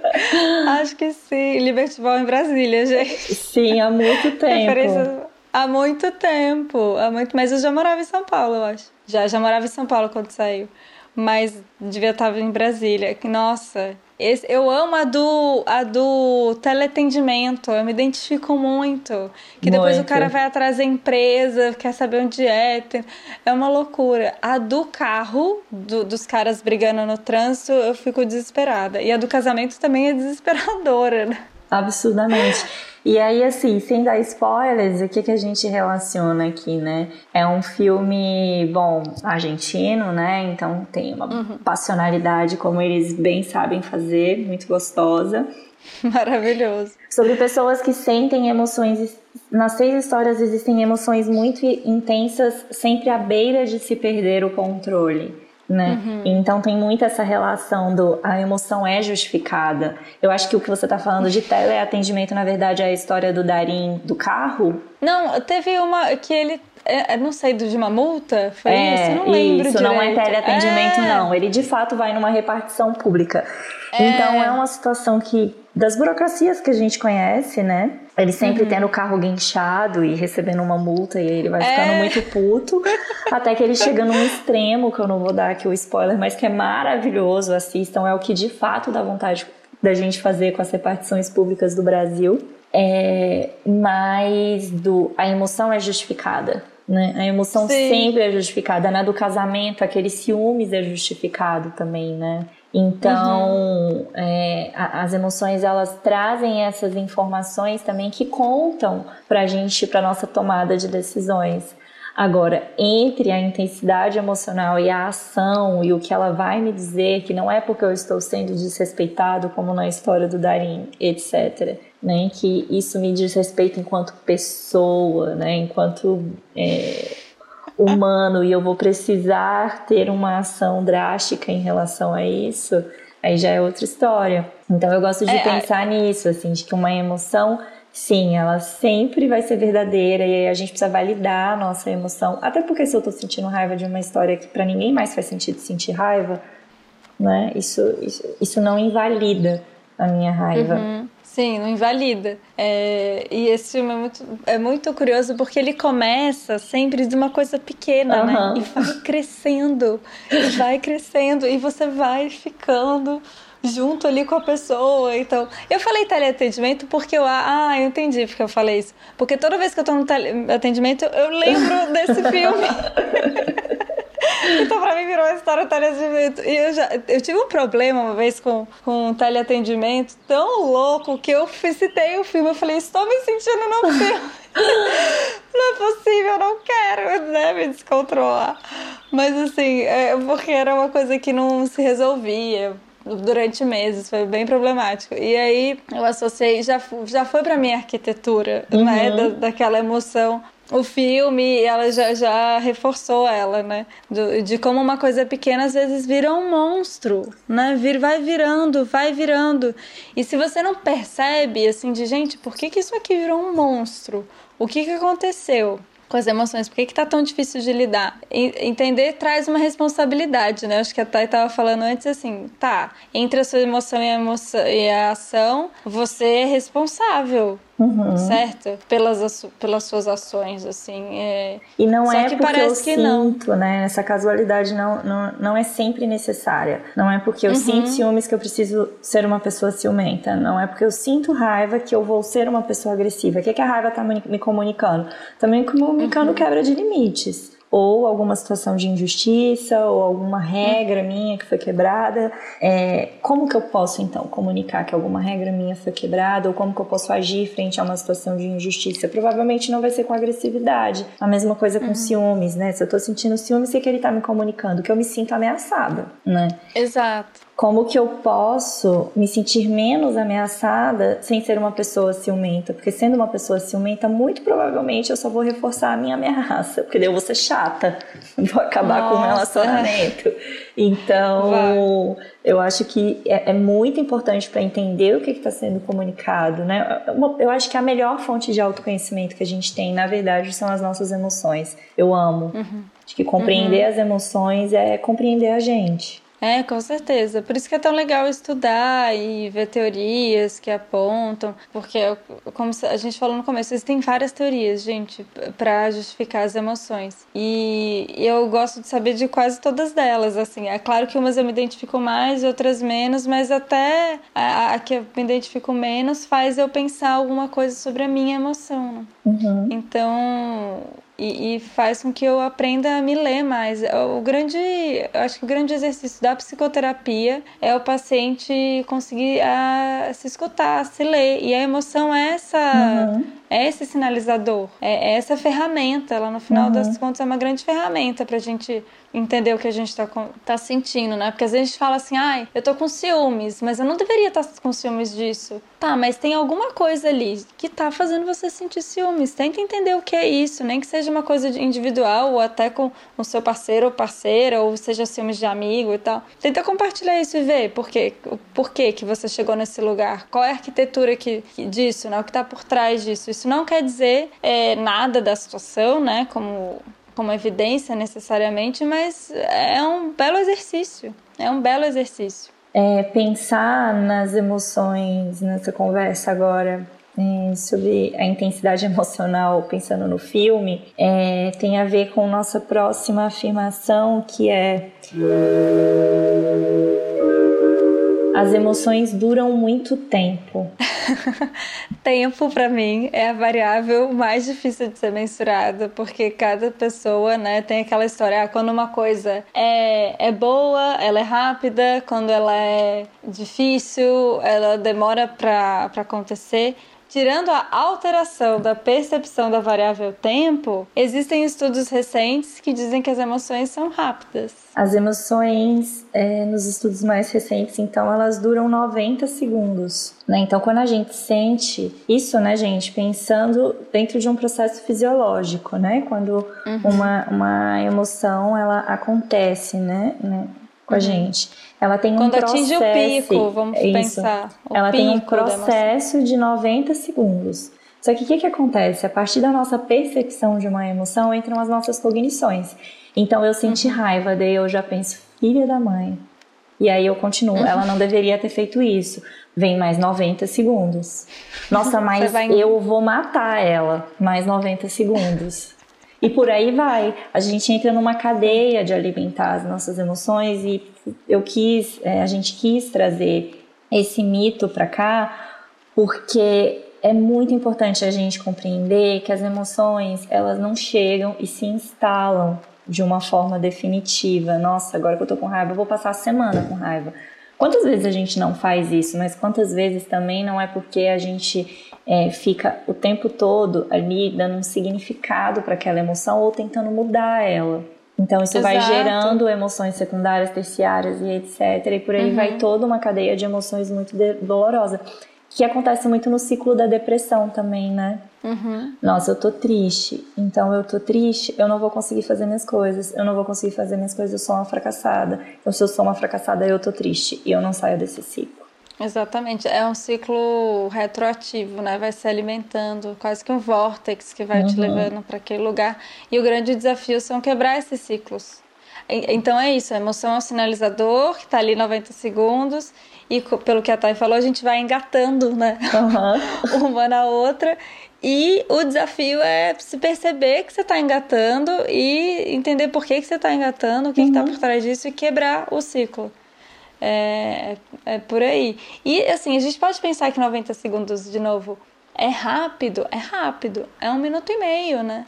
Acho que sim. Liberty Mall em Brasília, gente. Sim, há muito tempo. Há muito tempo, há muito, mas eu já morava em São Paulo, eu acho. Já, já morava em São Paulo quando saiu. Mas devia estar em Brasília. Nossa, esse, eu amo a do, a do teleatendimento, eu me identifico muito. Que muito. depois o cara vai atrás da empresa, quer saber onde é. É uma loucura. A do carro, do, dos caras brigando no trânsito, eu fico desesperada. E a do casamento também é desesperadora, né? Absurdamente. E aí, assim, sem dar spoilers, o que, que a gente relaciona aqui, né? É um filme, bom, argentino, né? Então tem uma uhum. passionalidade, como eles bem sabem fazer, muito gostosa. [laughs] Maravilhoso. Sobre pessoas que sentem emoções. Nas seis histórias existem emoções muito intensas, sempre à beira de se perder o controle né? Uhum. Então tem muito essa relação do a emoção é justificada. Eu acho que o que você está falando de teleatendimento, na verdade, é a história do Darim do carro. Não, teve uma que ele é, é não sei, de uma multa? Foi é, isso? Não lembro Isso, direito. não é teleatendimento, é. não. Ele de fato vai numa repartição pública. É. Então é uma situação que, das burocracias que a gente conhece, né? Ele sempre uhum. tendo o carro guinchado e recebendo uma multa e ele vai ficando é. muito puto. [laughs] até que ele chega num extremo, que eu não vou dar aqui o spoiler, mas que é maravilhoso, assistam. É o que de fato dá vontade da gente fazer com as repartições públicas do Brasil. É, mas do, a emoção é justificada. Né? A emoção Sim. sempre é justificada. Na né? do casamento, aqueles ciúmes é justificado também, né? Então, uhum. é, as emoções elas trazem essas informações também que contam para a gente, para nossa tomada de decisões. Agora, entre a intensidade emocional e a ação e o que ela vai me dizer, que não é porque eu estou sendo desrespeitado, como na história do Darim, etc., né, que isso me diz respeito enquanto pessoa, né, enquanto é, humano e eu vou precisar ter uma ação drástica em relação a isso, aí já é outra história. Então eu gosto de é, pensar é... nisso, assim, de que uma emoção, sim, ela sempre vai ser verdadeira e aí a gente precisa validar a nossa emoção. Até porque se eu tô sentindo raiva de uma história que para ninguém mais faz sentido sentir raiva, né? Isso, isso, isso não invalida a minha raiva. Uhum. Sim, não invalida. É, e esse filme é muito, é muito curioso porque ele começa sempre de uma coisa pequena, uhum. né? E vai crescendo, e vai crescendo, e você vai ficando junto ali com a pessoa. Então, eu falei teleatendimento porque eu. Ah, eu entendi porque eu falei isso. Porque toda vez que eu tô no teleatendimento, eu lembro desse [laughs] filme. Então, pra mim, virou uma história teleatendimento. E eu já eu tive um problema uma vez com, com um teleatendimento tão louco que eu citei o filme. Eu falei, estou me sentindo no [laughs] filme. não é possível, eu não quero, né, me descontrolar. Mas assim, é porque era uma coisa que não se resolvia durante meses, foi bem problemático. E aí eu associei, já, já foi para minha arquitetura, né, uhum. né, da, daquela emoção o filme, ela já, já reforçou ela, né? Do, de como uma coisa pequena às vezes vira um monstro, né? Vir, vai virando, vai virando. E se você não percebe, assim, de gente, por que, que isso aqui virou um monstro? O que, que aconteceu? Com as emoções, por que, que tá tão difícil de lidar? Entender traz uma responsabilidade, né? Acho que a Thay tava falando antes assim, tá, entre a sua emoção e a, emoção, e a ação, você é responsável Uhum. certo? Pelas, pelas suas ações, assim. É... E não Só é que porque eu que sinto, não. né? Essa casualidade não, não, não é sempre necessária. Não é porque eu uhum. sinto ciúmes que eu preciso ser uma pessoa ciumenta. Não é porque eu sinto raiva que eu vou ser uma pessoa agressiva. O que, é que a raiva tá me comunicando? Também comunicando uhum. quebra de limites ou alguma situação de injustiça, ou alguma regra minha que foi quebrada. É, como que eu posso então comunicar que alguma regra minha foi quebrada, ou como que eu posso agir frente a uma situação de injustiça? Provavelmente não vai ser com agressividade. A mesma coisa com uhum. ciúmes, né? Se eu tô sentindo ciúmes, o que, que ele tá me comunicando? Que eu me sinto ameaçada, né? Exato. Como que eu posso me sentir menos ameaçada sem ser uma pessoa ciumenta? Porque sendo uma pessoa ciumenta, muito provavelmente eu só vou reforçar a minha ameaça, porque daí eu vou ser chata, [laughs] vou acabar Nossa. com o relacionamento. Então, Vai. eu acho que é, é muito importante para entender o que está sendo comunicado, né? Eu acho que a melhor fonte de autoconhecimento que a gente tem, na verdade, são as nossas emoções. Eu amo. Uhum. Acho que compreender uhum. as emoções é compreender a gente. É, com certeza. Por isso que é tão legal estudar e ver teorias que apontam, porque, como a gente falou no começo, existem várias teorias, gente, para justificar as emoções. E eu gosto de saber de quase todas delas, assim. É claro que umas eu me identifico mais, outras menos, mas até a, a que eu me identifico menos faz eu pensar alguma coisa sobre a minha emoção. Né? Uhum. Então, e, e, faz com que eu aprenda a me ler mais. O grande, acho que o grande exercício da psicoterapia é o paciente conseguir a, se escutar, se ler. E a emoção é essa, uhum. é esse sinalizador, é, é, essa ferramenta. Ela no final uhum. das contas é uma grande ferramenta para a gente entender o que a gente tá, tá sentindo, né? Porque às vezes a gente fala assim, ai, eu tô com ciúmes, mas eu não deveria estar tá com ciúmes disso. Tá, mas tem alguma coisa ali que tá fazendo você sentir ciúmes. Tenta entender o que é isso, nem que seja uma coisa individual ou até com o seu parceiro ou parceira, ou seja ciúmes de amigo e tal. Tenta compartilhar isso e ver por quê, por quê que você chegou nesse lugar. Qual é a arquitetura que, disso, né? O que tá por trás disso. Isso não quer dizer é, nada da situação, né? Como como evidência necessariamente, mas é um belo exercício. É um belo exercício. É, pensar nas emoções nessa conversa agora é, sobre a intensidade [laughs] emocional pensando no filme é, tem a ver com nossa próxima afirmação que é as emoções duram muito tempo. [laughs] tempo para mim é a variável mais difícil de ser mensurada, porque cada pessoa, né, tem aquela história, ah, quando uma coisa é, é boa, ela é rápida, quando ela é difícil, ela demora para acontecer. Tirando a alteração da percepção da variável tempo, existem estudos recentes que dizem que as emoções são rápidas. As emoções, é, nos estudos mais recentes, então, elas duram 90 segundos. Né? Então, quando a gente sente isso, né, gente, pensando dentro de um processo fisiológico, né? Quando uhum. uma, uma emoção ela acontece, né, né com a uhum. gente ela tem Quando um processo. Quando atinge o pico, vamos isso, pensar. ela tem um processo de 90 segundos. Só que o que, que acontece? A partir da nossa percepção de uma emoção entram as nossas cognições. Então eu senti uhum. raiva, daí eu já penso, filha da mãe. E aí eu continuo, uhum. ela não deveria ter feito isso. Vem mais 90 segundos. Nossa, [laughs] mas vai... eu vou matar ela. Mais 90 segundos. E por aí vai. A gente entra numa cadeia de alimentar as nossas emoções e eu quis, é, a gente quis trazer esse mito para cá porque é muito importante a gente compreender que as emoções elas não chegam e se instalam de uma forma definitiva. Nossa, agora que eu tô com raiva, eu vou passar a semana com raiva. Quantas vezes a gente não faz isso, mas quantas vezes também não é porque a gente é, fica o tempo todo ali dando um significado para aquela emoção ou tentando mudar ela. Então isso Exato. vai gerando emoções secundárias, terciárias e etc. E por aí uhum. vai toda uma cadeia de emoções muito dolorosa. Que acontece muito no ciclo da depressão também, né? Uhum. Nossa, eu tô triste. Então eu tô triste, eu não vou conseguir fazer minhas coisas. Eu não vou conseguir fazer minhas coisas, eu sou uma fracassada. Então se eu sou uma fracassada, eu tô triste. E eu não saio desse ciclo. Exatamente, é um ciclo retroativo, né? Vai se alimentando, quase que um vórtex que vai uhum. te levando para aquele lugar. E o grande desafio são quebrar esses ciclos. Então é isso, a emoção é um sinalizador que está ali 90 segundos e pelo que a Thay falou, a gente vai engatando, né? Uhum. [laughs] Uma na outra. E o desafio é se perceber que você está engatando e entender por que, que você está engatando, o que uhum. está por trás disso e quebrar o ciclo. É, é por aí. E assim, a gente pode pensar que 90 segundos, de novo, é rápido? É rápido. É um minuto e meio, né?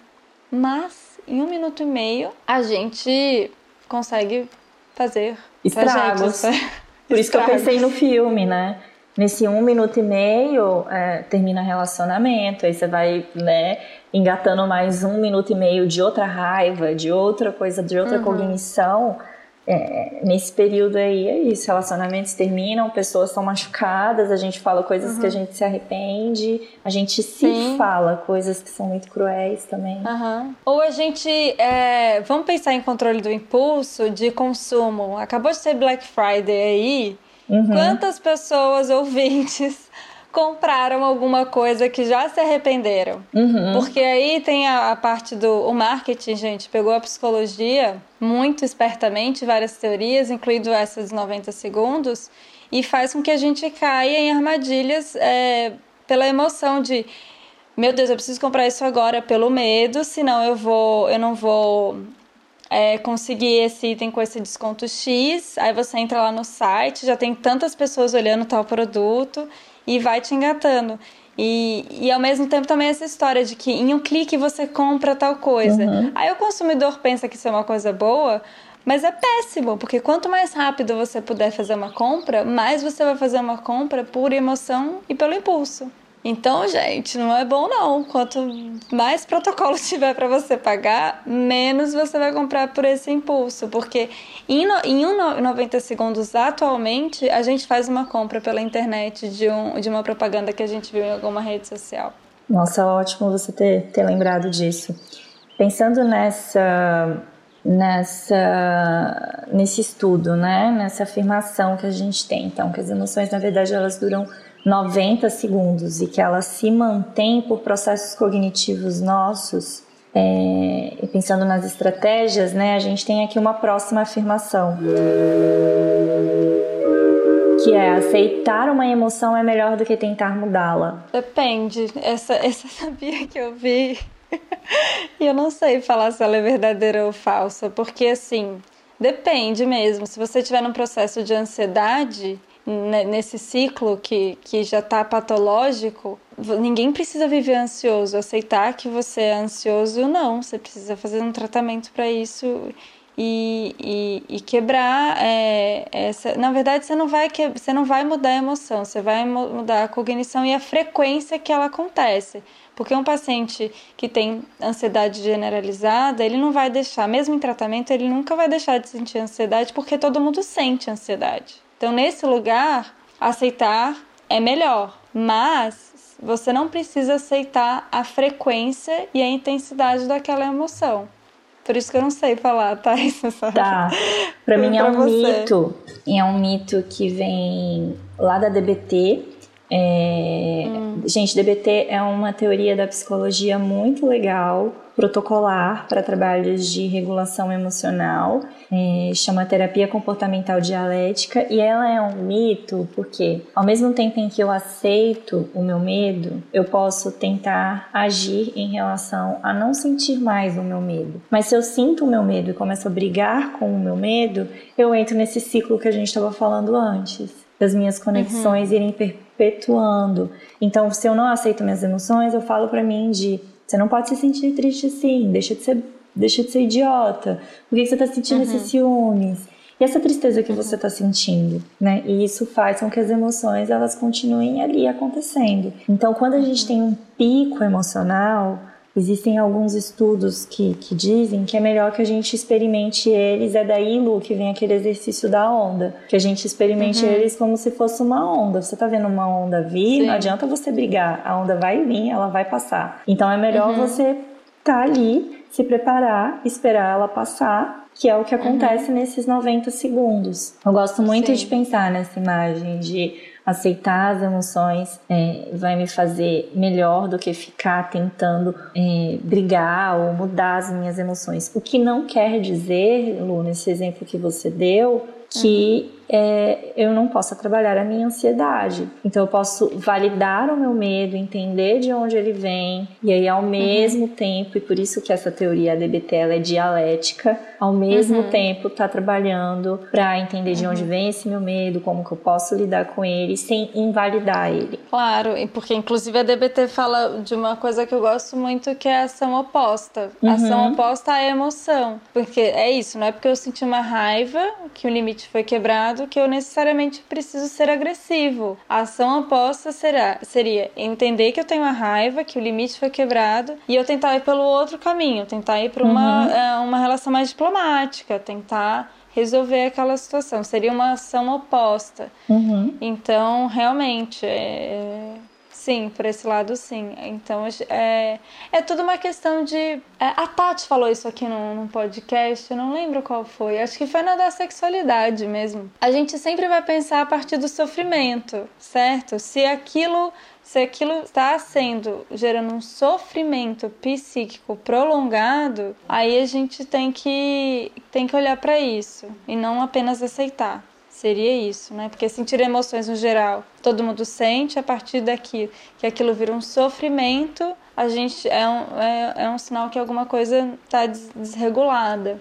Mas em um minuto e meio, a gente consegue fazer estragos. [laughs] Por isso que eu pensei no filme, né? Nesse um minuto e meio, é, termina relacionamento, aí você vai, né, engatando mais um minuto e meio de outra raiva, de outra coisa, de outra uhum. cognição é, nesse período aí é isso, relacionamentos terminam, pessoas são machucadas, a gente fala coisas uhum. que a uhum. gente se arrepende, a gente se Sim. fala coisas que são muito cruéis também. Uhum. Ou a gente, é, vamos pensar em controle do impulso de consumo. Acabou de ser Black Friday aí, uhum. quantas pessoas ouvintes compraram alguma coisa que já se arrependeram. Uhum. Porque aí tem a, a, parte do o marketing, gente, pegou a psicologia muito espertamente, várias teorias, incluindo essas 90 segundos, e faz com que a gente caia em armadilhas é, pela emoção de meu Deus, eu preciso comprar isso agora pelo medo, senão eu vou, eu não vou é, conseguir esse item com esse desconto X. Aí você entra lá no site, já tem tantas pessoas olhando tal produto e vai te engatando. E, e ao mesmo tempo também essa história de que em um clique você compra tal coisa. Uhum. Aí o consumidor pensa que isso é uma coisa boa, mas é péssimo, porque quanto mais rápido você puder fazer uma compra, mais você vai fazer uma compra por emoção e pelo impulso. Então, gente, não é bom não. Quanto mais protocolo [laughs] tiver para você pagar, menos você vai comprar por esse impulso, porque em, no, em um 90 segundos atualmente, a gente faz uma compra pela internet de, um, de uma propaganda que a gente viu em alguma rede social. Nossa, ótimo você ter, ter lembrado disso. Pensando nessa nessa nesse estudo, né, nessa afirmação que a gente tem, então que as emoções na verdade elas duram 90 segundos e que ela se mantém por processos cognitivos nossos, é, e pensando nas estratégias, né, a gente tem aqui uma próxima afirmação. Que é aceitar uma emoção é melhor do que tentar mudá-la. Depende. Essa, essa [laughs] sabia que eu vi. [laughs] e eu não sei falar se ela é verdadeira ou falsa, porque assim, depende mesmo. Se você estiver num processo de ansiedade, nesse ciclo que, que já está patológico, ninguém precisa viver ansioso, aceitar que você é ansioso, não. Você precisa fazer um tratamento para isso e, e, e quebrar é, essa. Na verdade, você não, vai que, você não vai mudar a emoção, você vai mudar a cognição e a frequência que ela acontece. Porque um paciente que tem ansiedade generalizada, ele não vai deixar, mesmo em tratamento, ele nunca vai deixar de sentir ansiedade, porque todo mundo sente ansiedade. Então, nesse lugar, aceitar é melhor, mas você não precisa aceitar a frequência e a intensidade daquela emoção. Por isso que eu não sei falar, tá? [laughs] Isso, sabe? Tá. Pra [laughs] mim é um você. mito. E é um mito que vem lá da DBT. É... Hum. Gente, DBT é uma teoria da psicologia muito legal protocolar para trabalhos de regulação emocional, é, chama terapia comportamental dialética, e ela é um mito porque, ao mesmo tempo em que eu aceito o meu medo, eu posso tentar agir em relação a não sentir mais o meu medo. Mas se eu sinto o meu medo e começo a brigar com o meu medo, eu entro nesse ciclo que a gente estava falando antes das minhas conexões uhum. irem perpetuando. Então, se eu não aceito minhas emoções, eu falo para mim de você não pode se sentir triste assim, deixa de ser, deixa de ser idiota. Por que você está sentindo uhum. esses ciúmes? E essa tristeza que uhum. você está sentindo, né? E isso faz com que as emoções elas continuem ali acontecendo. Então, quando a gente uhum. tem um pico emocional, Existem alguns estudos que, que dizem que é melhor que a gente experimente eles. É daí, Lu, que vem aquele exercício da onda. Que a gente experimente uhum. eles como se fosse uma onda. Você tá vendo uma onda vir, Sim. não adianta você brigar. A onda vai vir, ela vai passar. Então é melhor uhum. você tá ali, se preparar, esperar ela passar, que é o que acontece uhum. nesses 90 segundos. Eu gosto muito Sim. de pensar nessa imagem de aceitar as emoções é, vai me fazer melhor do que ficar tentando é, brigar ou mudar as minhas emoções. O que não quer dizer, Lu, nesse exemplo que você deu, que uhum é, eu não possa trabalhar a minha ansiedade. Então eu posso validar o meu medo, entender de onde ele vem, e aí ao mesmo uhum. tempo, e por isso que essa teoria DBT ela é dialética, ao mesmo uhum. tempo tá trabalhando para entender de onde uhum. vem esse meu medo, como que eu posso lidar com ele sem invalidar ele. Claro, porque inclusive a DBT fala de uma coisa que eu gosto muito que é a ação oposta. A ação uhum. oposta à emoção. Porque é isso, não é porque eu senti uma raiva que o limite foi quebrado que eu necessariamente preciso ser agressivo. A ação oposta será, seria entender que eu tenho uma raiva, que o limite foi quebrado e eu tentar ir pelo outro caminho, tentar ir para uma, uhum. É, uma relação mais diplomática, tentar resolver aquela situação. Seria uma ação oposta. Uhum. Então, realmente, é, Sim, por esse lado sim. Então é, é tudo uma questão de. É, a Tati falou isso aqui num, num, podcast, eu não lembro qual foi. Acho que foi na da sexualidade mesmo. A gente sempre vai pensar a partir do sofrimento, certo? Se aquilo. Se aquilo está sendo gerando um sofrimento psíquico prolongado, aí a gente tem que, tem que olhar para isso e não apenas aceitar seria isso, né? Porque sentir emoções no geral, todo mundo sente a partir daqui, que aquilo vira um sofrimento, a gente é um, é, é um sinal que alguma coisa está desregulada.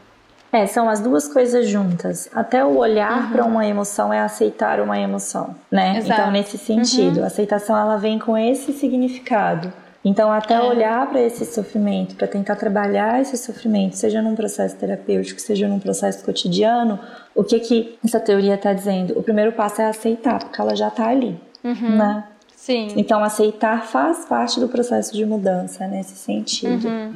É, são as duas coisas juntas. Até o olhar uhum. para uma emoção é aceitar uma emoção, né? Exato. Então, nesse sentido, uhum. a aceitação ela vem com esse significado. Então, até é. olhar para esse sofrimento, para tentar trabalhar esse sofrimento, seja num processo terapêutico, seja num processo cotidiano, o que que essa teoria está dizendo? O primeiro passo é aceitar, porque ela já está ali, uhum. né? Sim. Então, aceitar faz parte do processo de mudança nesse sentido. Uhum.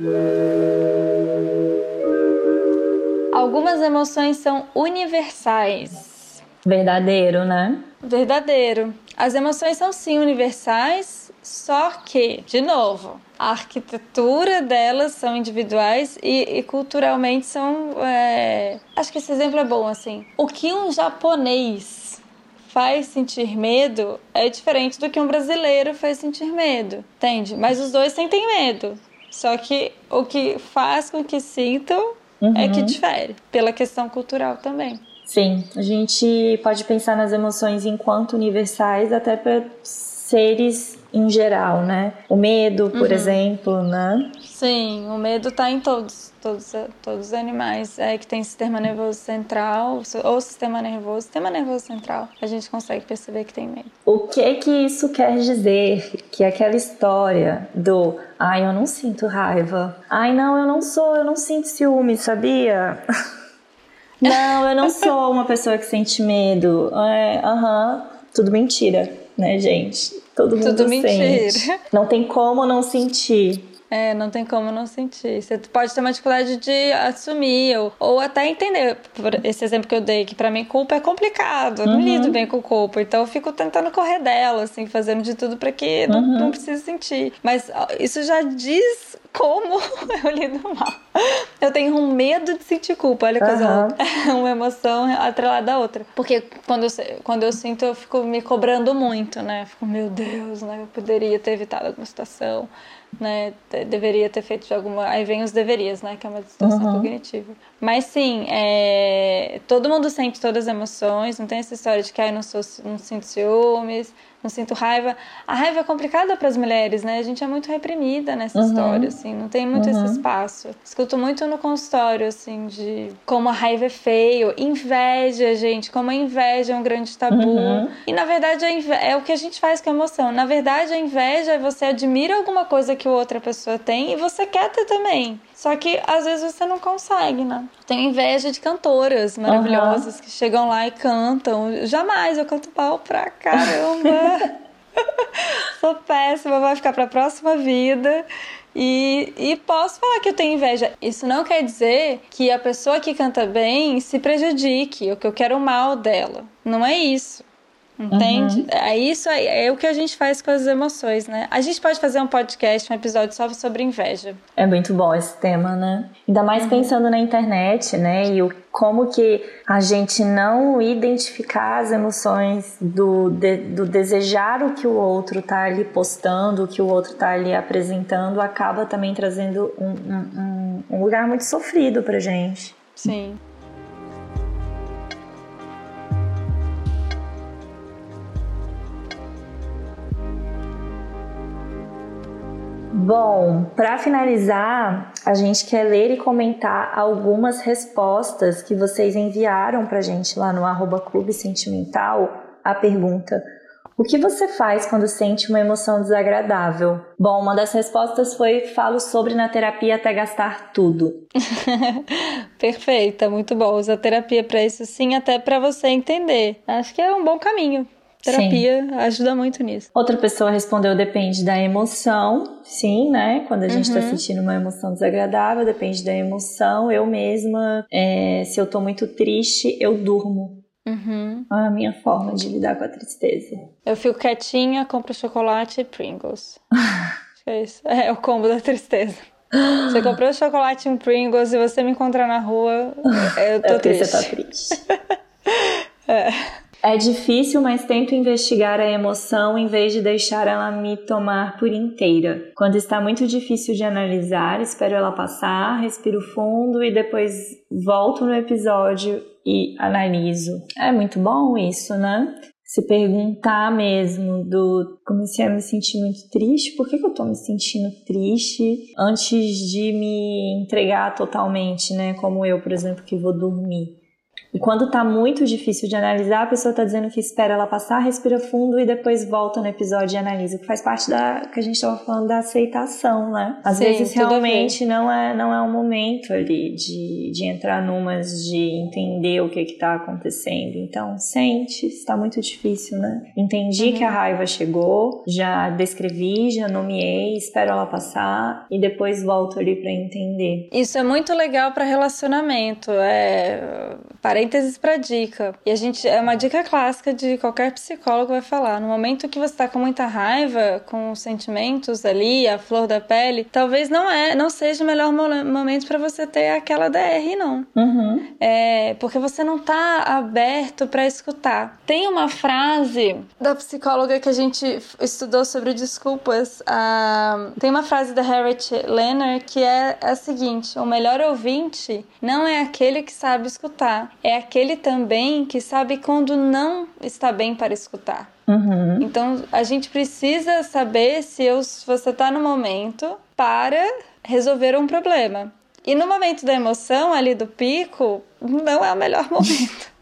Algumas emoções são universais. Verdadeiro, né? Verdadeiro. As emoções são sim universais, só que, de novo, a arquitetura delas são individuais e, e culturalmente são. É... Acho que esse exemplo é bom, assim. O que um japonês faz sentir medo é diferente do que um brasileiro faz sentir medo, entende? Mas os dois sentem medo. Só que o que faz com que sintam uhum. é que uhum. difere, pela questão cultural também. Sim, a gente pode pensar nas emoções enquanto universais até para seres em geral, né? O medo, por uhum. exemplo, né? Sim, o medo está em todos, todos, todos os animais é, que tem sistema nervoso central ou sistema nervoso, sistema nervoso central, a gente consegue perceber que tem medo. O que que isso quer dizer? Que aquela história do ai, eu não sinto raiva, ai, não, eu não sou, eu não sinto ciúme, sabia? [laughs] não, eu não sou uma pessoa que sente medo. É, aham, é, tudo mentira, né, gente? Todo mundo Tudo sente. mentira. Não tem como não sentir. É, não tem como não sentir. Você pode ter uma dificuldade de assumir ou, ou até entender. Por esse exemplo que eu dei, que para mim culpa é complicado. Eu não uhum. lido bem com culpa. Então eu fico tentando correr dela, assim, fazendo de tudo para que não, uhum. não precise sentir. Mas isso já diz como [laughs] eu lido mal. Eu tenho um medo de sentir culpa. Olha que coisa uhum. [laughs] Uma emoção atrelada à outra. Porque quando eu, quando eu sinto, eu fico me cobrando muito, né? Eu fico, meu Deus, né? Eu poderia ter evitado alguma situação né? Deveria ter feito de alguma. Aí vem os deverias, né? Que é uma distorção uhum. cognitiva. Mas sim, é... todo mundo sente todas as emoções, não tem essa história de que ah, eu não, sou, não sinto ciúmes, não sinto raiva. A raiva é complicada para as mulheres, né? A gente é muito reprimida nessa uhum. história, assim, não tem muito uhum. esse espaço. Escuto muito no consultório, assim, de como a raiva é feio, inveja, gente, como a inveja é um grande tabu. Uhum. E na verdade é o que a gente faz com a emoção. Na verdade, a inveja é você admira alguma coisa que outra pessoa tem e você quer ter também. Só que às vezes você não consegue, né? Tenho inveja de cantoras maravilhosas uhum. que chegam lá e cantam. Jamais eu canto mal pra caramba. [laughs] Sou péssima, vai ficar pra próxima vida. E, e, posso falar que eu tenho inveja. Isso não quer dizer que a pessoa que canta bem se prejudique, ou que eu quero o mal dela. Não é isso. Entende? Uhum. É isso aí, é o que a gente faz com as emoções, né? A gente pode fazer um podcast, um episódio só sobre inveja. É muito bom esse tema, né? Ainda mais uhum. pensando na internet, né? E o, como que a gente não identificar as emoções do, de, do desejar o que o outro tá ali postando, o que o outro tá ali apresentando, acaba também trazendo um, um, um lugar muito sofrido pra gente. Sim. Bom, para finalizar, a gente quer ler e comentar algumas respostas que vocês enviaram para a gente lá no arroba Clube Sentimental. A pergunta: o que você faz quando sente uma emoção desagradável? Bom, uma das respostas foi: falo sobre na terapia até gastar tudo. [laughs] Perfeita, muito bom. Usa terapia para isso sim, até para você entender. Acho que é um bom caminho. Terapia sim. ajuda muito nisso. Outra pessoa respondeu: depende da emoção. Sim, né? Quando a gente está uhum. sentindo uma emoção desagradável, depende da emoção. Eu mesma, é, se eu tô muito triste, eu durmo. Uhum. É a minha forma de lidar com a tristeza. Eu fico quietinha, compro chocolate e Pringles. [laughs] É isso. É, o combo da tristeza. Você comprou chocolate e Pringles e você me encontrar na rua, eu tô é triste. Você tá triste. [laughs] é. É difícil, mas tento investigar a emoção em vez de deixar ela me tomar por inteira. Quando está muito difícil de analisar, espero ela passar, respiro fundo e depois volto no episódio e analiso. É muito bom isso, né? Se perguntar mesmo do comecei a me sentir muito triste, por que, que eu tô me sentindo triste antes de me entregar totalmente, né? Como eu, por exemplo, que vou dormir. E quando tá muito difícil de analisar, a pessoa tá dizendo que espera ela passar, respira fundo e depois volta no episódio e analisa, que faz parte da que a gente tava falando da aceitação, né? Às Sim, vezes realmente não é não é o momento ali de, de entrar numas de entender o que que tá acontecendo. Então, sente, está muito difícil, né? Entendi uhum. que a raiva chegou, já descrevi, já nomeei, espero ela passar e depois volto ali para entender. Isso é muito legal para relacionamento, é parênteses para dica. E a gente é uma dica clássica de qualquer psicólogo vai falar. No momento que você está com muita raiva, com os sentimentos ali, a flor da pele, talvez não é, não seja o melhor momento para você ter aquela DR, não. Uhum. É, porque você não tá aberto para escutar. Tem uma frase da psicóloga que a gente estudou sobre desculpas. Uh, tem uma frase da Harriet Lerner que é a seguinte: o melhor ouvinte não é aquele que sabe escutar, é aquele também que sabe quando não está bem para escutar. Uhum. Então a gente precisa saber se, eu, se você está no momento para resolver um problema. E no momento da emoção, ali do pico, não é o melhor [laughs] momento.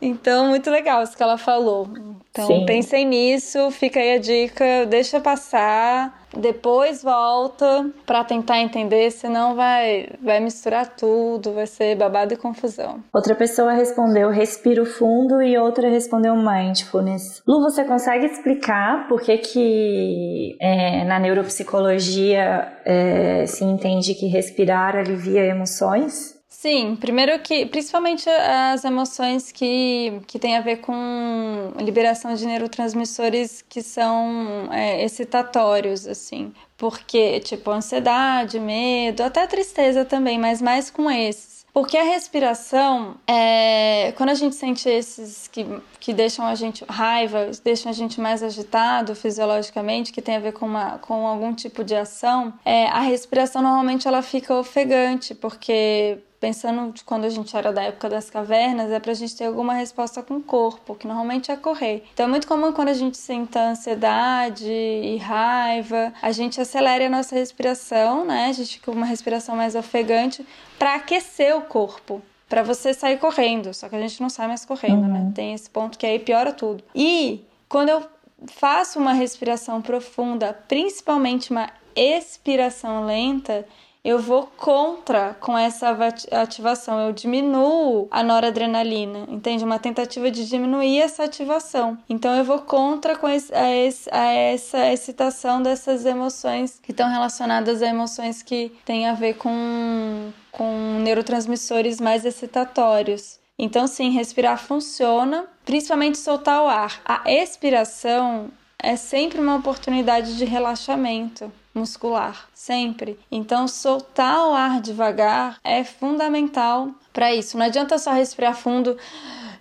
então, muito legal isso que ela falou. Então, Sim. pensem nisso, fica aí a dica, deixa passar, depois volta para tentar entender, senão vai, vai misturar tudo, vai ser babado e confusão. Outra pessoa respondeu respiro fundo e outra respondeu mindfulness. Lu, você consegue explicar por que que é, na neuropsicologia é, se entende que respirar alivia emoções? Sim, primeiro que, principalmente as emoções que, que têm a ver com liberação de neurotransmissores que são é, excitatórios, assim. Porque, tipo, ansiedade, medo, até tristeza também, mas mais com esses. Porque a respiração, é, quando a gente sente esses que, que deixam a gente raiva, deixam a gente mais agitado fisiologicamente, que tem a ver com, uma, com algum tipo de ação, é, a respiração normalmente ela fica ofegante, porque pensando de quando a gente era da época das cavernas, é pra gente ter alguma resposta com o corpo, que normalmente é correr. Então é muito comum quando a gente sente ansiedade e raiva, a gente acelera a nossa respiração, né? A gente fica com uma respiração mais ofegante para aquecer o corpo para você sair correndo, só que a gente não sai mais correndo, né? uhum. né? Tem esse ponto que aí piora tudo. E quando eu faço uma respiração profunda, principalmente uma expiração lenta, eu vou contra com essa ativação, eu diminuo a noradrenalina, entende? Uma tentativa de diminuir essa ativação. Então eu vou contra com esse, a, esse, a essa excitação dessas emoções que estão relacionadas a emoções que têm a ver com, com neurotransmissores mais excitatórios. Então, sim, respirar funciona, principalmente soltar o ar. A expiração é sempre uma oportunidade de relaxamento muscular, sempre. Então, soltar o ar devagar é fundamental para isso. Não adianta só respirar fundo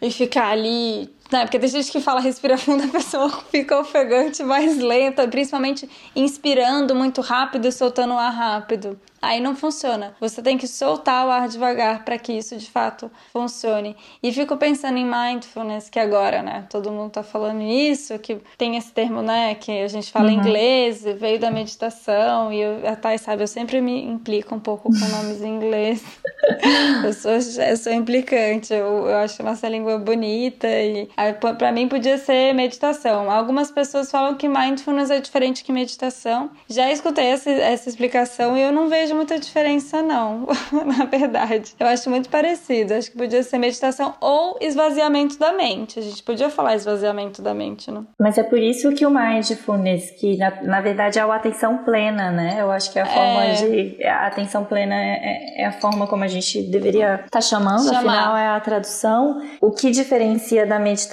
e ficar ali. Né? Porque tem gente que fala respira fundo, [laughs] a pessoa fica ofegante mais lenta, principalmente inspirando muito rápido e soltando o ar rápido. aí não funciona. Você tem que soltar o ar devagar para que isso de fato funcione. E fico pensando em mindfulness, que agora, né, todo mundo tá falando isso, que tem esse termo, né, que a gente fala uhum. inglês, veio da meditação, e eu, a Thay sabe, eu sempre me implico um pouco com nomes em inglês. [laughs] eu, sou, eu sou implicante, eu, eu acho nossa língua bonita, e para mim podia ser meditação. Algumas pessoas falam que mindfulness é diferente que meditação. Já escutei essa, essa explicação e eu não vejo muita diferença, não, [laughs] na verdade. Eu acho muito parecido. Acho que podia ser meditação ou esvaziamento da mente. A gente podia falar esvaziamento da mente, não? Mas é por isso que o mindfulness, que na, na verdade é a atenção plena, né? Eu acho que é a forma é... de. A atenção plena é, é, a forma como a gente deveria estar tá chamando, Chamar. afinal é a tradução. O que diferencia da meditação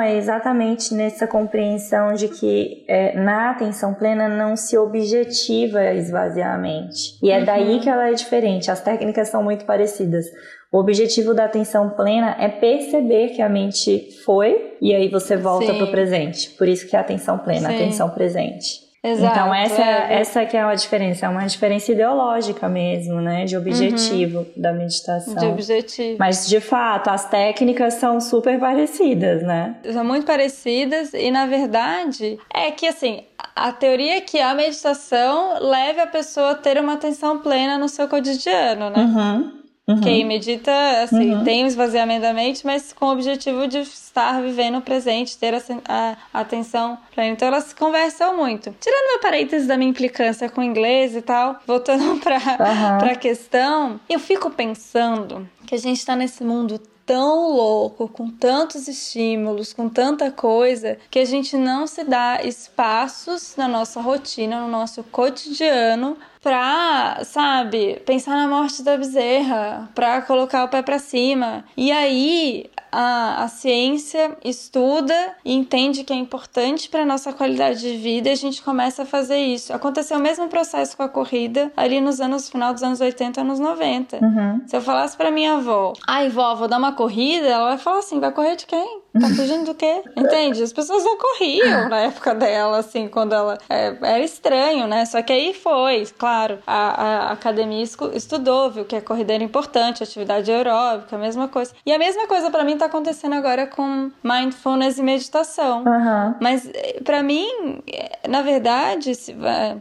é exatamente nessa compreensão de que é, na atenção plena não se objetiva esvaziar a mente. E é uhum. daí que ela é diferente. As técnicas são muito parecidas. O objetivo da atenção plena é perceber que a mente foi e aí você volta para o presente. Por isso que é atenção plena, Sim. atenção presente. Exato, então essa é. essa que é a diferença, é uma diferença ideológica mesmo, né, de objetivo uhum. da meditação. De objetivo. Mas de fato, as técnicas são super parecidas, né? São muito parecidas e na verdade é que assim, a teoria é que a meditação leve a pessoa a ter uma atenção plena no seu cotidiano, né? Uhum. Uhum. Quem medita, assim, uhum. tem o esvaziamento da mente, mas com o objetivo de estar vivendo o presente, ter a, a, a atenção plena. Então elas conversam muito. Tirando meu parênteses da minha implicância com o inglês e tal, voltando [laughs] pra, uhum. pra questão, eu fico pensando que a gente tá nesse mundo tão louco, com tantos estímulos, com tanta coisa, que a gente não se dá espaços na nossa rotina, no nosso cotidiano pra, sabe, pensar na morte da bezerra, pra colocar o pé pra cima. E aí a, a ciência estuda e entende que é importante para nossa qualidade de vida e a gente começa a fazer isso. Aconteceu o mesmo processo com a corrida ali nos anos final dos anos 80, anos 90. Uhum. Se eu falasse para minha avó, ai vó, vou dar uma corrida, ela vai falar assim, vai correr de quem? Tá fugindo do quê? Entende? As pessoas não corriam na época dela, assim, quando ela. É, era estranho, né? Só que aí foi, claro, a, a academia estudou, viu que a corrida era importante, atividade aeróbica, a mesma coisa. E a mesma coisa para mim tá acontecendo agora com mindfulness e meditação. Uhum. Mas eh, para mim, eh, na verdade, se,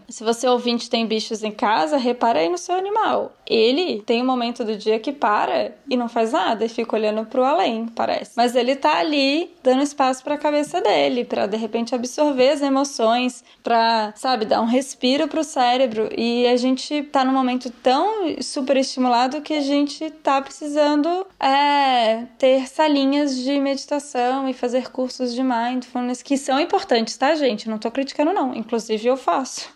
se você ouvinte tem bichos em casa, repara aí no seu animal. Ele tem um momento do dia que para e não faz nada e fica olhando pro além, parece. Mas ele tá ali dando espaço para a cabeça dele, para de repente absorver as emoções, para, sabe, dar um respiro para o cérebro. E a gente tá num momento tão super estimulado que a gente tá precisando é, ter salinhas de meditação e fazer cursos de mindfulness que são importantes, tá, gente? Não tô criticando não, inclusive eu faço.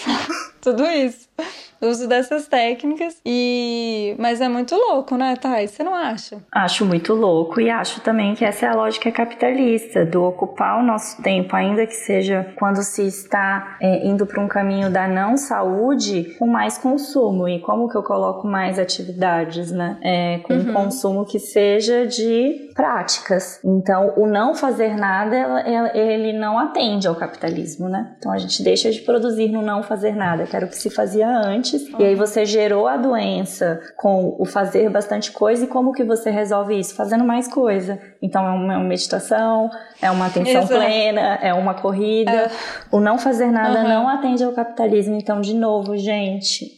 [laughs] Tudo isso [laughs] uso dessas técnicas. E mas é muito louco, né, Thay? Você não acha? Acho muito louco e acho também que essa é a lógica capitalista do ocupar o nosso tempo, ainda que seja quando se está é, indo para um caminho da não saúde, com mais consumo. E como que eu coloco mais atividades, né? É, com uhum. um consumo que seja de práticas. Então, o não fazer nada, ele não atende ao capitalismo, né? Então, a gente deixa de produzir no não fazer nada, que era o que se fazia antes antes, e aí você gerou a doença com o fazer bastante coisa, e como que você resolve isso? Fazendo mais coisa. Então é uma meditação, é uma atenção Exato. plena, é uma corrida. É. O não fazer nada uhum. não atende ao capitalismo. Então, de novo, gente.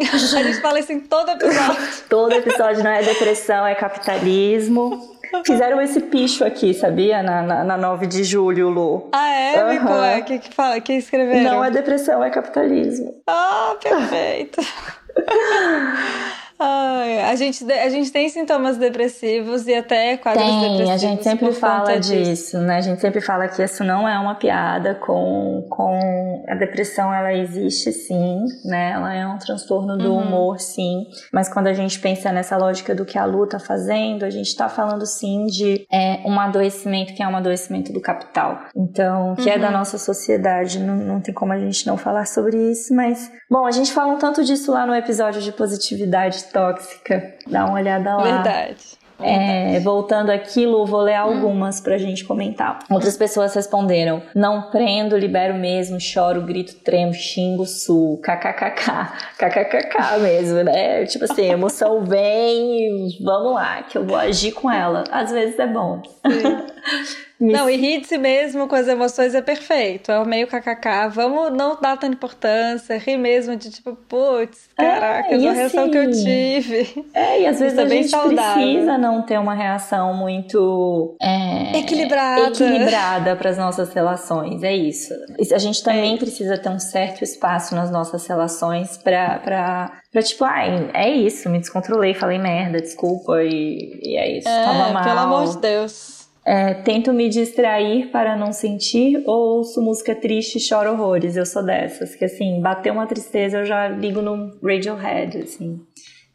A gente fala isso em todo episódio. [laughs] todo episódio não é depressão, é capitalismo. [laughs] Fizeram esse picho aqui, sabia? Na, na, na 9 de julho, Lu. Ah, é? Uhum. O é? que, que, fala, que escreveram? Não é depressão, é capitalismo. Ah, perfeito. [laughs] Ai, a, gente, a gente tem sintomas depressivos e até quadros tem, depressivos. A gente sempre fala disso, né? A gente sempre fala que isso não é uma piada com, com a depressão, ela existe sim, né? Ela é um transtorno do uhum. humor, sim. Mas quando a gente pensa nessa lógica do que a Lu tá fazendo, a gente tá falando sim de é, um adoecimento que é um adoecimento do capital. Então, que uhum. é da uhum. nossa sociedade. Não, não tem como a gente não falar sobre isso, mas bom, a gente fala um tanto disso lá no episódio de positividade tóxica. Dá uma olhada lá. Verdade. É, voltando aquilo, vou ler algumas hum. pra gente comentar. Outras pessoas responderam: não prendo, libero mesmo, choro, grito, tremo, xingo, sul, kkkk, [laughs] kkkk mesmo, né? Tipo assim, [laughs] emoção vem, vamos lá, que eu vou agir com ela. Às vezes é bom. [laughs] Não, e rir de si mesmo com as emoções é perfeito. É o meio kkk. Vamos não dar tanta importância, rir mesmo de tipo, putz, é, caraca, é, essa assim, reação que eu tive. É, e às [laughs] vezes Isso a é gente precisa não ter uma reação muito é, equilibrada, equilibrada para as nossas relações. É isso. A gente também é. precisa ter um certo espaço nas nossas relações para Pra tipo, ai, é isso, me descontrolei, falei merda, desculpa, e, e é isso, é, toma mal. Pelo amor de Deus. É, tento me distrair para não sentir ou ouço música triste e choro horrores. Eu sou dessas, que assim, bateu uma tristeza, eu já ligo no Radiohead, assim.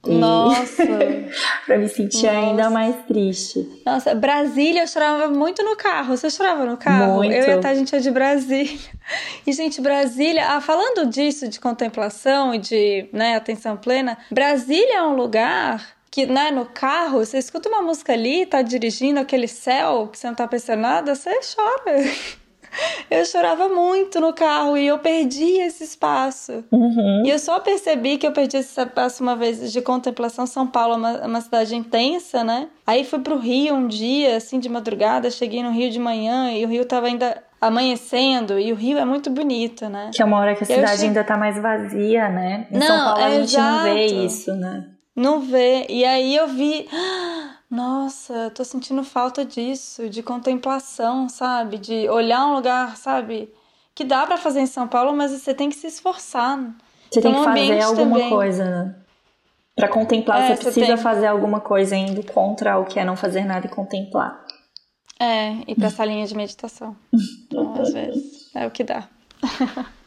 E... Nossa! [laughs] pra me sentir Nossa. ainda mais triste. Nossa, Brasília eu chorava muito no carro. Você chorava no carro? Muito. Eu e a a gente é de Brasília. E, gente, Brasília, ah, falando disso, de contemplação e de né, atenção plena, Brasília é um lugar que né, no carro, você escuta uma música ali, tá dirigindo aquele céu que você não tá pensando nada, você chora. [laughs] Eu chorava muito no carro e eu perdi esse espaço. Uhum. E eu só percebi que eu perdi esse espaço uma vez de contemplação. São Paulo é uma, é uma cidade intensa, né? Aí fui pro Rio um dia, assim, de madrugada. Cheguei no Rio de manhã e o Rio tava ainda amanhecendo e o Rio é muito bonito, né? Que é uma hora que a cidade che... ainda tá mais vazia, né? Em não, São Paulo é a gente exato. não vê isso, né? Não vê. E aí eu vi, [gasps] nossa, tô sentindo falta disso, de contemplação, sabe? De olhar um lugar, sabe? Que dá para fazer em São Paulo, mas você tem que se esforçar. Você tem que fazer alguma também. coisa, né? Pra contemplar, é, você precisa tem... fazer alguma coisa indo contra o que é não fazer nada e contemplar. É, e pra essa linha de meditação. [laughs] então, às vezes, é o que dá.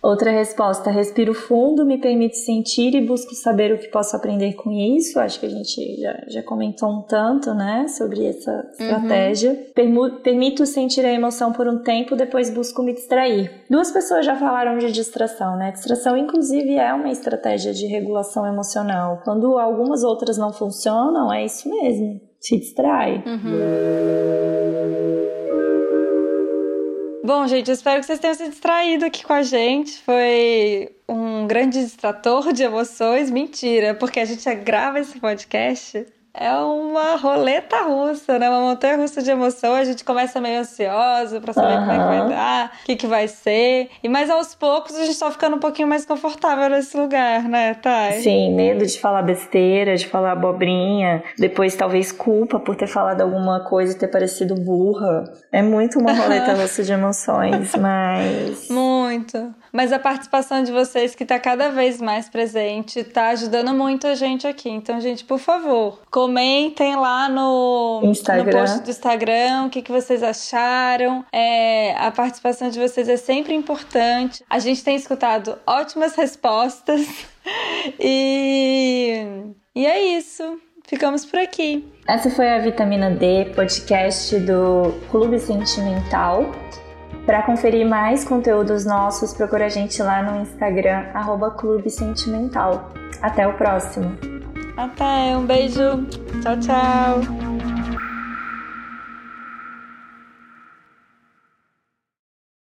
Outra resposta: respiro fundo, me permito sentir e busco saber o que posso aprender com isso. Acho que a gente já, já comentou um tanto, né, sobre essa estratégia. Uhum. Permito sentir a emoção por um tempo, depois busco me distrair. Duas pessoas já falaram de distração, né? Distração, inclusive, é uma estratégia de regulação emocional. Quando algumas outras não funcionam, é isso mesmo. Se distrai. Uhum. Bom, gente, espero que vocês tenham se distraído aqui com a gente. Foi um grande distrator de emoções. Mentira, porque a gente grava esse podcast é uma roleta russa, né? Uma montanha russa de emoção. A gente começa meio ansioso para saber uhum. como é que vai dar, o que, que vai ser. E mais aos poucos a gente tá ficando um pouquinho mais confortável nesse lugar, né, Thay? Sim, medo de falar besteira, de falar abobrinha. Depois, talvez, culpa por ter falado alguma coisa e ter parecido burra. É muito uma roleta [laughs] russa de emoções, mas. Muito. Mas a participação de vocês, que está cada vez mais presente, está ajudando muito a gente aqui. Então, gente, por favor, comentem lá no, Instagram. no post do Instagram o que, que vocês acharam. É, a participação de vocês é sempre importante. A gente tem escutado ótimas respostas. [laughs] e, e é isso. Ficamos por aqui. Essa foi a Vitamina D, podcast do Clube Sentimental. Para conferir mais conteúdos nossos, procura a gente lá no Instagram, arroba Clube Sentimental. Até o próximo. Até, um beijo. Tchau, tchau.